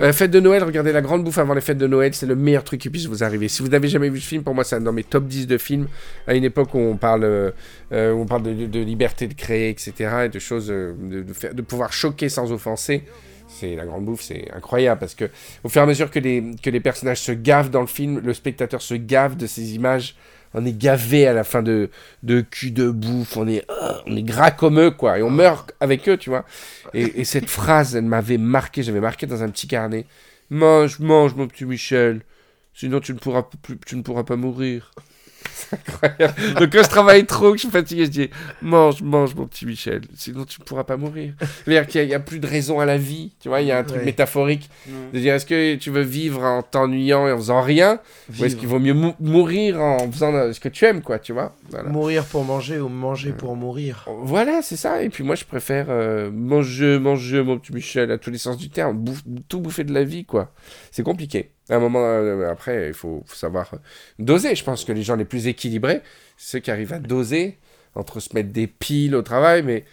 Euh, fête de Noël, regardez La Grande Bouffe avant les fêtes de Noël, c'est le meilleur truc qui puisse vous arriver. Si vous n'avez jamais vu ce film, pour moi, c'est un dans mes top 10 de films. À une époque où on parle, euh, euh, où on parle de, de- de liberté de créer, etc. Et de choses, de, de faire, de pouvoir choquer sans offenser. C'est La Grande Bouffe, c'est incroyable parce que au fur et à mesure que les, que les personnages se gavent dans le film, le spectateur se gave de ces images. On est gavé à la fin de, de cul de bouffe, on est, euh, on est gras comme eux, quoi. Et on meurt avec eux, tu vois. Et, et cette phrase, elle m'avait marqué, j'avais marqué dans un petit carnet. Mange, mange, mon petit Michel. Sinon, tu ne pourras, plus, tu ne pourras pas mourir. C'est incroyable. Donc, quand je travaille trop, que je suis fatigué, je dis Mange, mange, mon petit Michel. Sinon, tu ne pourras pas mourir. C'est-à-dire qu'il n'y a, plus de raison à la vie. Tu vois, il y a un truc Ouais. métaphorique. De dire Est-ce que tu veux vivre en t'ennuyant et en faisant rien? Ou est-ce qu'il vaut mieux mou- mourir en faisant euh, ce que tu aimes, quoi, tu vois? Voilà. Mourir pour manger ou manger pour mourir. Voilà, c'est ça. Et puis moi, je préfère euh, manger, manger, mon petit Michel, à tous les sens du terme. Bouffe- tout bouffer de la vie, quoi. C'est compliqué. À un moment, euh, après, il faut, faut savoir euh, doser. Je pense que les gens les plus équilibrés, ceux qui arrivent à doser entre se mettre des piles au travail, mais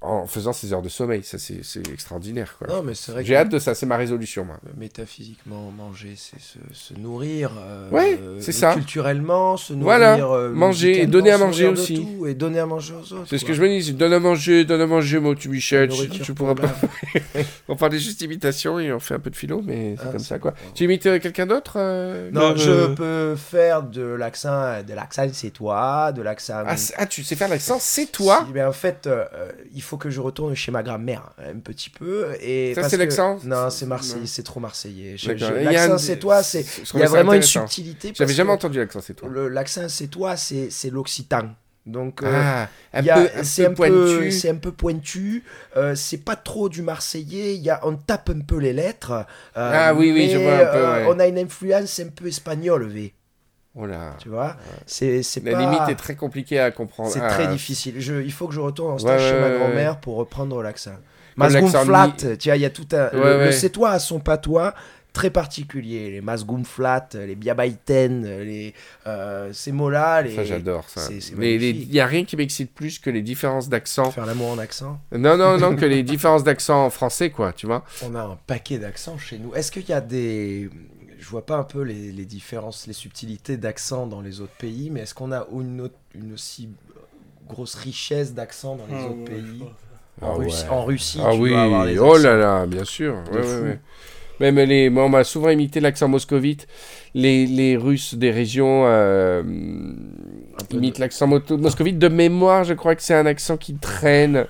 en faisant ses heures de sommeil. Ça, c'est c'est extraordinaire, quoi. Non, mais c'est vrai que J'ai hâte de ça. C'est ma résolution, moi. métaphysiquement, manger, c'est se, se nourrir. euh, Ouais, euh, c'est ça. Culturellement, se nourrir. Voilà, euh, manger et donner à manger aussi. tout, et donner à manger aux autres. C'est ce que je me dis. c'est Donne à manger, donne à manger, mon petit Michel. Tu, tu pour pourras pas. On parlait juste d'imitation et on fait un peu de philo, mais c'est Ah, comme ça, quoi. bon. Tu imites euh, quelqu'un d'autre euh, Non, le- je peux faire de l'accent, de l'accent c'est toi, de l'accent. Ah, ah, tu sais faire l'accent, c'est toi Si, ben en fait, euh, euh, il faut que je retourne chez ma grand-mère un petit peu. Et Ça, c'est que- l'accent Non, c'est Marseille, Non. c'est trop marseillais. Je- Il L'accent c'est toi, c'est. je Il trouvais y a vraiment une subtilité. J'avais jamais entendu l'accent, c'est toi. le- L'accent c'est toi, c'est c'est l'occitan. Donc. euh, Ah, il c'est un peu, pointu. c'est un peu pointu. euh, c'est pas trop du marseillais. Il y a, on tape un peu les lettres. euh, Ah oui, oui, je vois un peu, euh, ouais. On a une influence un peu espagnole, V. Oh là. Tu vois, c'est c'est La pas. limite est très compliquée à comprendre. C'est Ah, très difficile. Je, il faut que je retourne en stage Ouais, chez ma grand-mère pour reprendre l'accent. Masgoum flat, tu vois, il y a tout un. le- le, c'est toi à son patois très particulier. Les masgoum flat, les biabaïten, les, euh, ces mots-là. Les... Ça, j'adore ça. Il n'y a rien qui m'excite plus que les différences d'accent. Faire l'amour en accent. Non, non, non, que les différences d'accent en français, quoi, tu vois. On a un paquet d'accents chez nous. Est-ce qu'il y a des. Je vois pas un peu les, les différences, les subtilités d'accent dans les autres pays, mais est-ce qu'on a une, autre- une aussi grosse richesse d'accent dans les Ah autres ouais, pays en, Ah Russie, ouais. en Russie, Ah tu oui, avoir oh accents. là là, bien sûr. Ouais. Même les, moi, on m'a souvent imité l'accent moscovite. Les, les Russes des régions euh, imitent l'accent mo- moscovite. De mémoire, je crois que c'est un accent qui traîne.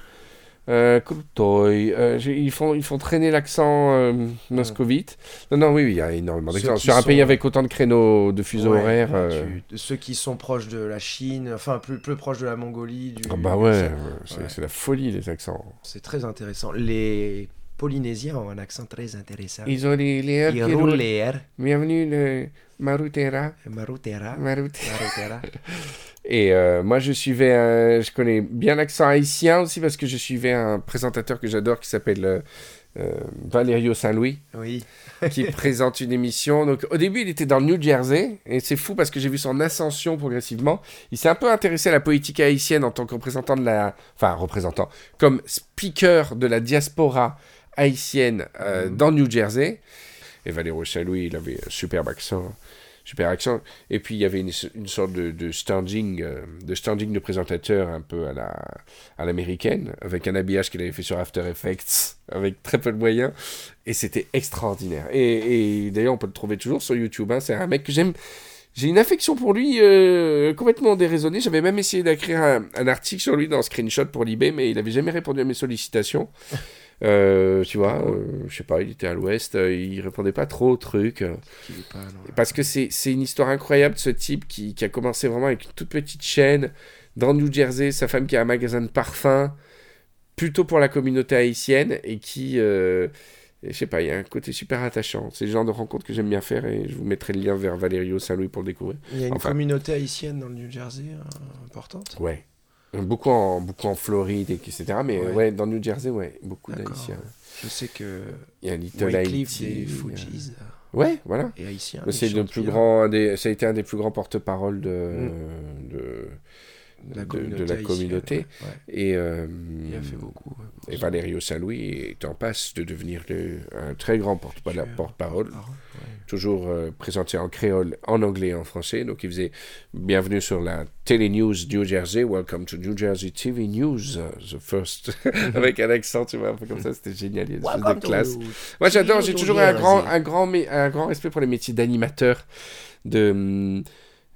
Euh, euh, ils, font, ils font traîner l'accent euh, moscovite. Non, non, oui, oui, il y a énormément d'accents. Sur un sont- pays avec autant de créneaux de fuseaux Ouais, horaires. tu- ceux qui sont proches de la Chine, enfin plus, plus proches de la Mongolie. Du, ah bah ouais, c'est ouais. la folie les accents. C'est très intéressant. Les Polynésiens ont un accent très intéressant. Ils ont les, les airs Ils roulent. les airs. Bienvenue le Marutera. Marutera. Marutera. Et euh, moi, je suivais, un- je connais bien l'accent haïtien aussi parce que je suivais un présentateur que j'adore qui s'appelle euh, euh, Valerio Saint-Louis, Oui. qui présente une émission. Donc, au début, il était dans le New Jersey, et c'est fou parce que j'ai vu son ascension progressivement. Il s'est un peu intéressé à la politique haïtienne en tant que représentant de la. Enfin, représentant, comme speaker de la diaspora haïtienne euh, dans le New Jersey. Et Valerio Saint-Louis, il avait un superbe accent. Super accent. Et puis, il y avait une, sorte de, de standing, euh, de standing de présentateur un peu à la à l'américaine, avec un habillage qu'il avait fait sur After Effects, avec très peu de moyens. Et c'était extraordinaire. Et, et d'ailleurs, on peut le trouver toujours sur YouTube. hein. C'est un mec que j'aime. J'ai une affection pour lui euh, complètement déraisonnée. J'avais même essayé d'écrire un, un article sur lui dans Screenshot pour l'eBay, mais il n'avait jamais répondu à mes sollicitations. Euh, tu vois, euh, je sais pas, il était à l'ouest, euh, il répondait pas trop aux trucs. pas, non. parce que c'est une histoire incroyable de ce type qui, qui a commencé vraiment avec une toute petite chaîne dans le New Jersey, sa femme qui a un magasin de parfums, plutôt pour la communauté haïtienne, et qui, je sais pas, il y a un côté super attachant. C'est le genre de rencontre que j'aime bien faire, et je vous mettrai le lien vers Valerio Saint-Louis pour le découvrir. Il y a une Enfin. communauté haïtienne dans le New Jersey importante. Ouais. Beaucoup en, beaucoup en Floride, et etc. Mais Ouais. ouais. dans New Jersey, ouais, beaucoup d'Haïtiens. Je sais que Il y a Little Haïti. des Fujis Ouais, voilà. est haïtien. Mais il C'est le plus grand, un des, ça a été un des plus grands porte-parole de, de la de- la communauté. ouais. Et, euh, Il a fait beaucoup. ouais. et Valerio Saint-Louis est en passe de devenir le- un très grand porte-parole, Ah, ouais. toujours euh, présenté en créole, en anglais et en français. Donc il faisait Bienvenue sur la Télé News New Jersey, Welcome to New Jersey TV News, uh, the first, avec un accent, tu vois, un peu comme ça, c'était génial, il y a une espèce de classe. Moi j'adore, j'ai toujours un grand, un, grand, mé- un grand respect pour les métiers d'animateur, de, hum,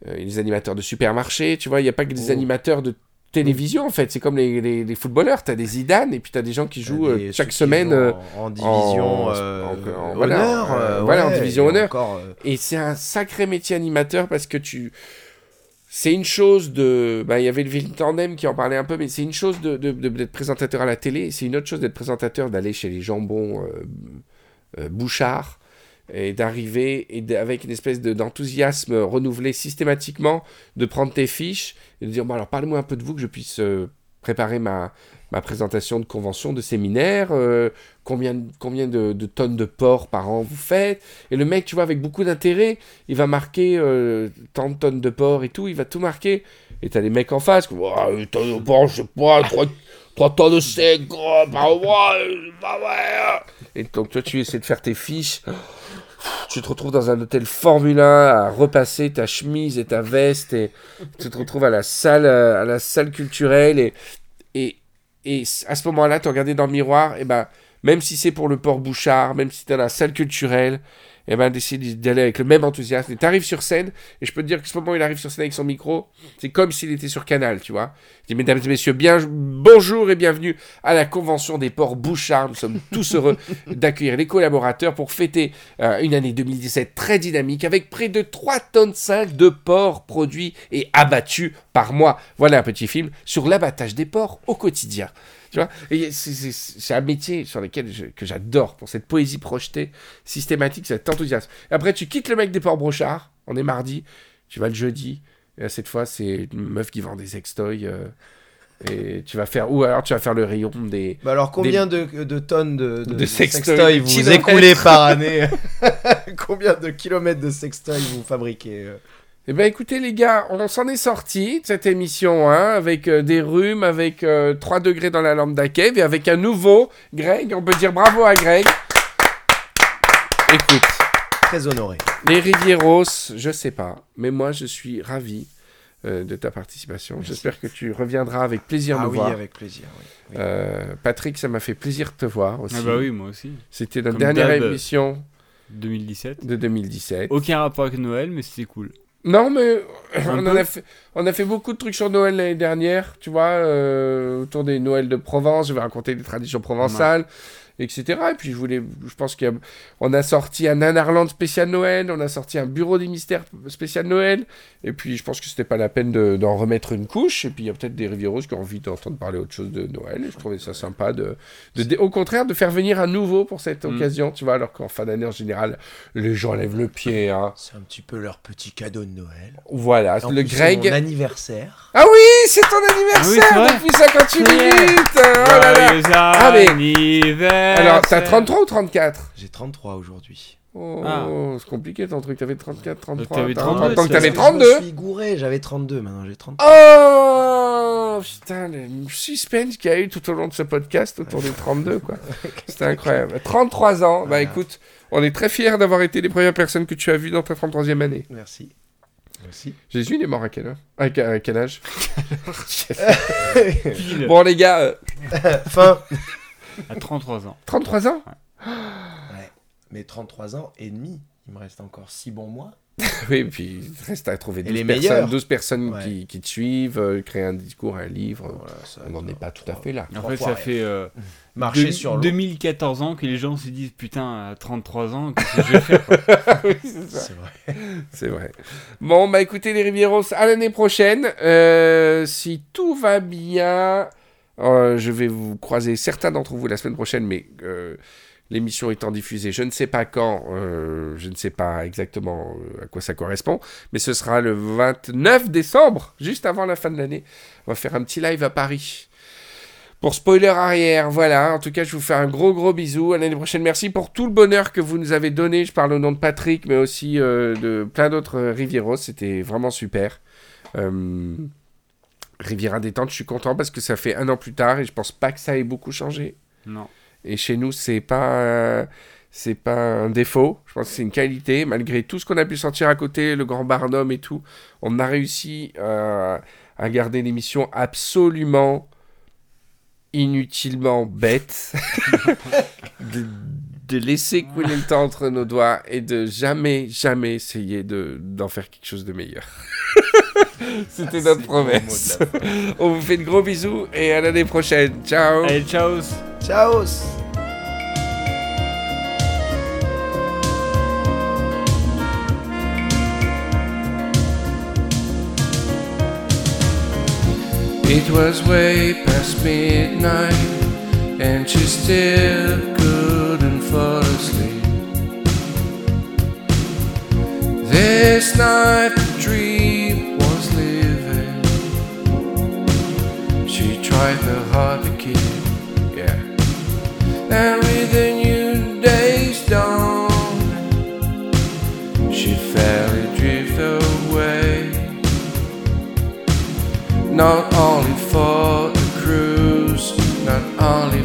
euh, les animateurs de supermarché, tu vois, il n'y a pas que des Oh. animateurs de télévision en fait, c'est comme les, les, les footballeurs, tu as des Zidane et puis tu as des gens qui jouent T'as euh, chaque semaine. euh, en, en division en- euh, en- en- voilà, honneur, euh, voilà, en division et honneur. encore, Et c'est un sacré métier animateur parce que tu. C'est une chose de. bah, Il y avait le Ville Tandem qui en parlait un peu, mais c'est une chose de, de- de- d'être présentateur à la télé, c'est une autre chose d'être présentateur, d'aller chez les jambons euh, euh, Bouchard, et d'arriver et avec une espèce de- d'enthousiasme renouvelé systématiquement, de prendre tes fiches et de dire bon, alors parlez-moi un peu de vous que je puisse euh, préparer ma, ma présentation de convention, de séminaire, euh, combien, combien de, tonnes de porc par an vous faites. Et le mec, tu vois, avec beaucoup d'intérêt, il va marquer euh, tant de tonnes de porc et tout, il va tout marquer. Et t'as des mecs en face, Ouais, une tonne de porc, je sais pas, 3, tonnes de oh, par mois. Et donc toi, tu essaies de faire tes fiches. Tu te retrouves dans un hôtel Formule 1 à repasser ta chemise et ta veste et tu te retrouves à la salle, euh, à la salle culturelle et, et, et à ce moment-là, tu regardais dans le miroir, et ben, même si c'est pour le port Bouchard, même si tu es dans la salle culturelle, et ben, d'essayer d'aller avec le même enthousiasme. Et tu arrives sur scène, et je peux te dire que ce moment où il arrive sur scène avec son micro, c'est comme s'il était sur Canal, tu vois. Il dit, mesdames et messieurs, bien, bonjour et bienvenue à la convention des ports Bouchard. Nous sommes tous heureux d'accueillir les collaborateurs pour fêter euh, une année 2017 très dynamique avec près de 3 tonnes 5 de porcs produits et abattus par mois. Voilà un petit film sur l'abattage des porcs au quotidien. Tu vois c'est- un métier sur lequel je- que j'adore pour cette poésie projetée systématique, cet enthousiasme. Après, tu quittes le mec des porcs brochards. On est mardi, tu vas le jeudi. Et là, cette fois, c'est une meuf qui vend des sextoys. euh, et tu vas faire, ou alors tu vas faire le rayon des, Bah alors combien de, de tonnes de, de, sextoys, vous écoulez par année? Combien de kilomètres de sextoys vous fabriquez euh? Eh bien, écoutez, les gars, on s'en est sorti de cette émission, hein, avec euh, des rhumes, avec euh, 3 degrés dans la lampe d'Akev et avec un nouveau Greg. On peut dire bravo à Greg. Écoute, Très honoré. les Rivieros, je sais pas, mais moi, je suis ravi euh, de ta participation. J'espère que tu reviendras avec plaisir Ah nous oui, voir. avec plaisir. oui. Oui. Euh, Patrick, ça m'a fait plaisir de te voir aussi. Ah bah oui, moi aussi. C'était notre Comme dernière émission 2017. de 2017. Aucun rapport avec Noël, mais c'était cool. Non, mais on, en a fait, on a fait beaucoup de trucs sur Noël l'année dernière, tu vois, euh, autour des Noëls de Provence, je vais raconter des traditions provençales, etc. Et puis je voulais, je pense qu'on a sorti un Nanarland spécial Noël, on a sorti un Bureau des mystères spécial Noël, et puis je pense que c'était pas la peine de- d'en remettre une couche, et puis il y a peut-être des Rivieros qui ont envie d'entendre parler autre chose de Noël, et je trouvais ça sympa de, de- de- au contraire, de faire venir un nouveau pour cette Mm. occasion, tu vois, alors qu'en fin d'année en général, les gens lèvent le pied, hein. C'est un petit peu leur petit cadeau de Noël. Voilà, En le plus, c'est Greg. mon anniversaire. Ah oui, c'est ton anniversaire Ah oui, vrai. depuis 58 Ça y est. minutes. Ah là là. Joyeux Ah, mais- anniversaire. Alors, t'as 33 ou 34 J'ai 33 aujourd'hui. Oh, Ah. c'est compliqué ton truc. T'avais 34, 33. t'avais t'as 32, 30 ans que c'est t'avais parce Je 32. me suis gouré, j'avais 32, maintenant j'ai 33. Oh Putain, le suspense qu'il y a eu tout au long de ce podcast autour des 32, quoi. C'était incroyable. 33 ans, bah écoute, on est très fiers d'avoir été les premières personnes que tu as vues dans ta 33e année. Merci. Merci. Jésus, il est mort à quelle heure? À, que- à quel âge? Bon, les gars, euh, fin. À 33 ans. 33 ans Ouais. Mais 33 ans et demi, il me reste encore 6 bons mois. Oui, et puis il reste à trouver 12 les personnes, meilleurs. 12 personnes Ouais. qui, qui te suivent, euh, créer un discours, un livre. Voilà, ça on n'en est pas tout à fait là. En fait, ça fait euh, Marcher sur l'eau. 2014 ans que les gens se disent putain, à 33 ans, qu'est-ce que je vais faire oui. C'est vrai. C'est vrai. Bon, bah écoutez les Rivieros, à l'année prochaine. Euh, si tout va bien, euh, je vais vous croiser certains d'entre vous la semaine prochaine, mais euh, l'émission étant diffusée, je ne sais pas quand, euh, je ne sais pas exactement à quoi ça correspond, mais ce sera le 29 décembre, juste avant la fin de l'année. On va faire un petit live à Paris. Pour spoiler arrière, voilà. En tout cas, je vous fais un gros gros bisou. À l'année prochaine. Merci pour tout le bonheur que vous nous avez donné. Je parle au nom de Patrick, mais aussi de plein d'autres Rivieros. C'était vraiment super. Riviera détente, je suis content parce que ça fait un an plus tard et je pense pas que ça ait beaucoup changé. Non. Et chez nous, c'est pas euh, c'est pas un défaut. Je pense que c'est une qualité. Malgré tout ce qu'on a pu sortir à côté, le Grand Barnum et tout, on a réussi euh, à garder l'émission absolument inutilement bête. de, de laisser couler le temps entre nos doigts et de jamais, jamais essayer de- d'en faire quelque chose de meilleur. C'était notre promesse. On vous fait de gros bisous et à l'année prochaine. Ciao Allez, ciao Ciao It was way past midnight, and she still couldn't fall asleep. This night the dream tried her hard to keep, yeah. And with the new day's dawn, she fell adrift away not only for the cruise, not only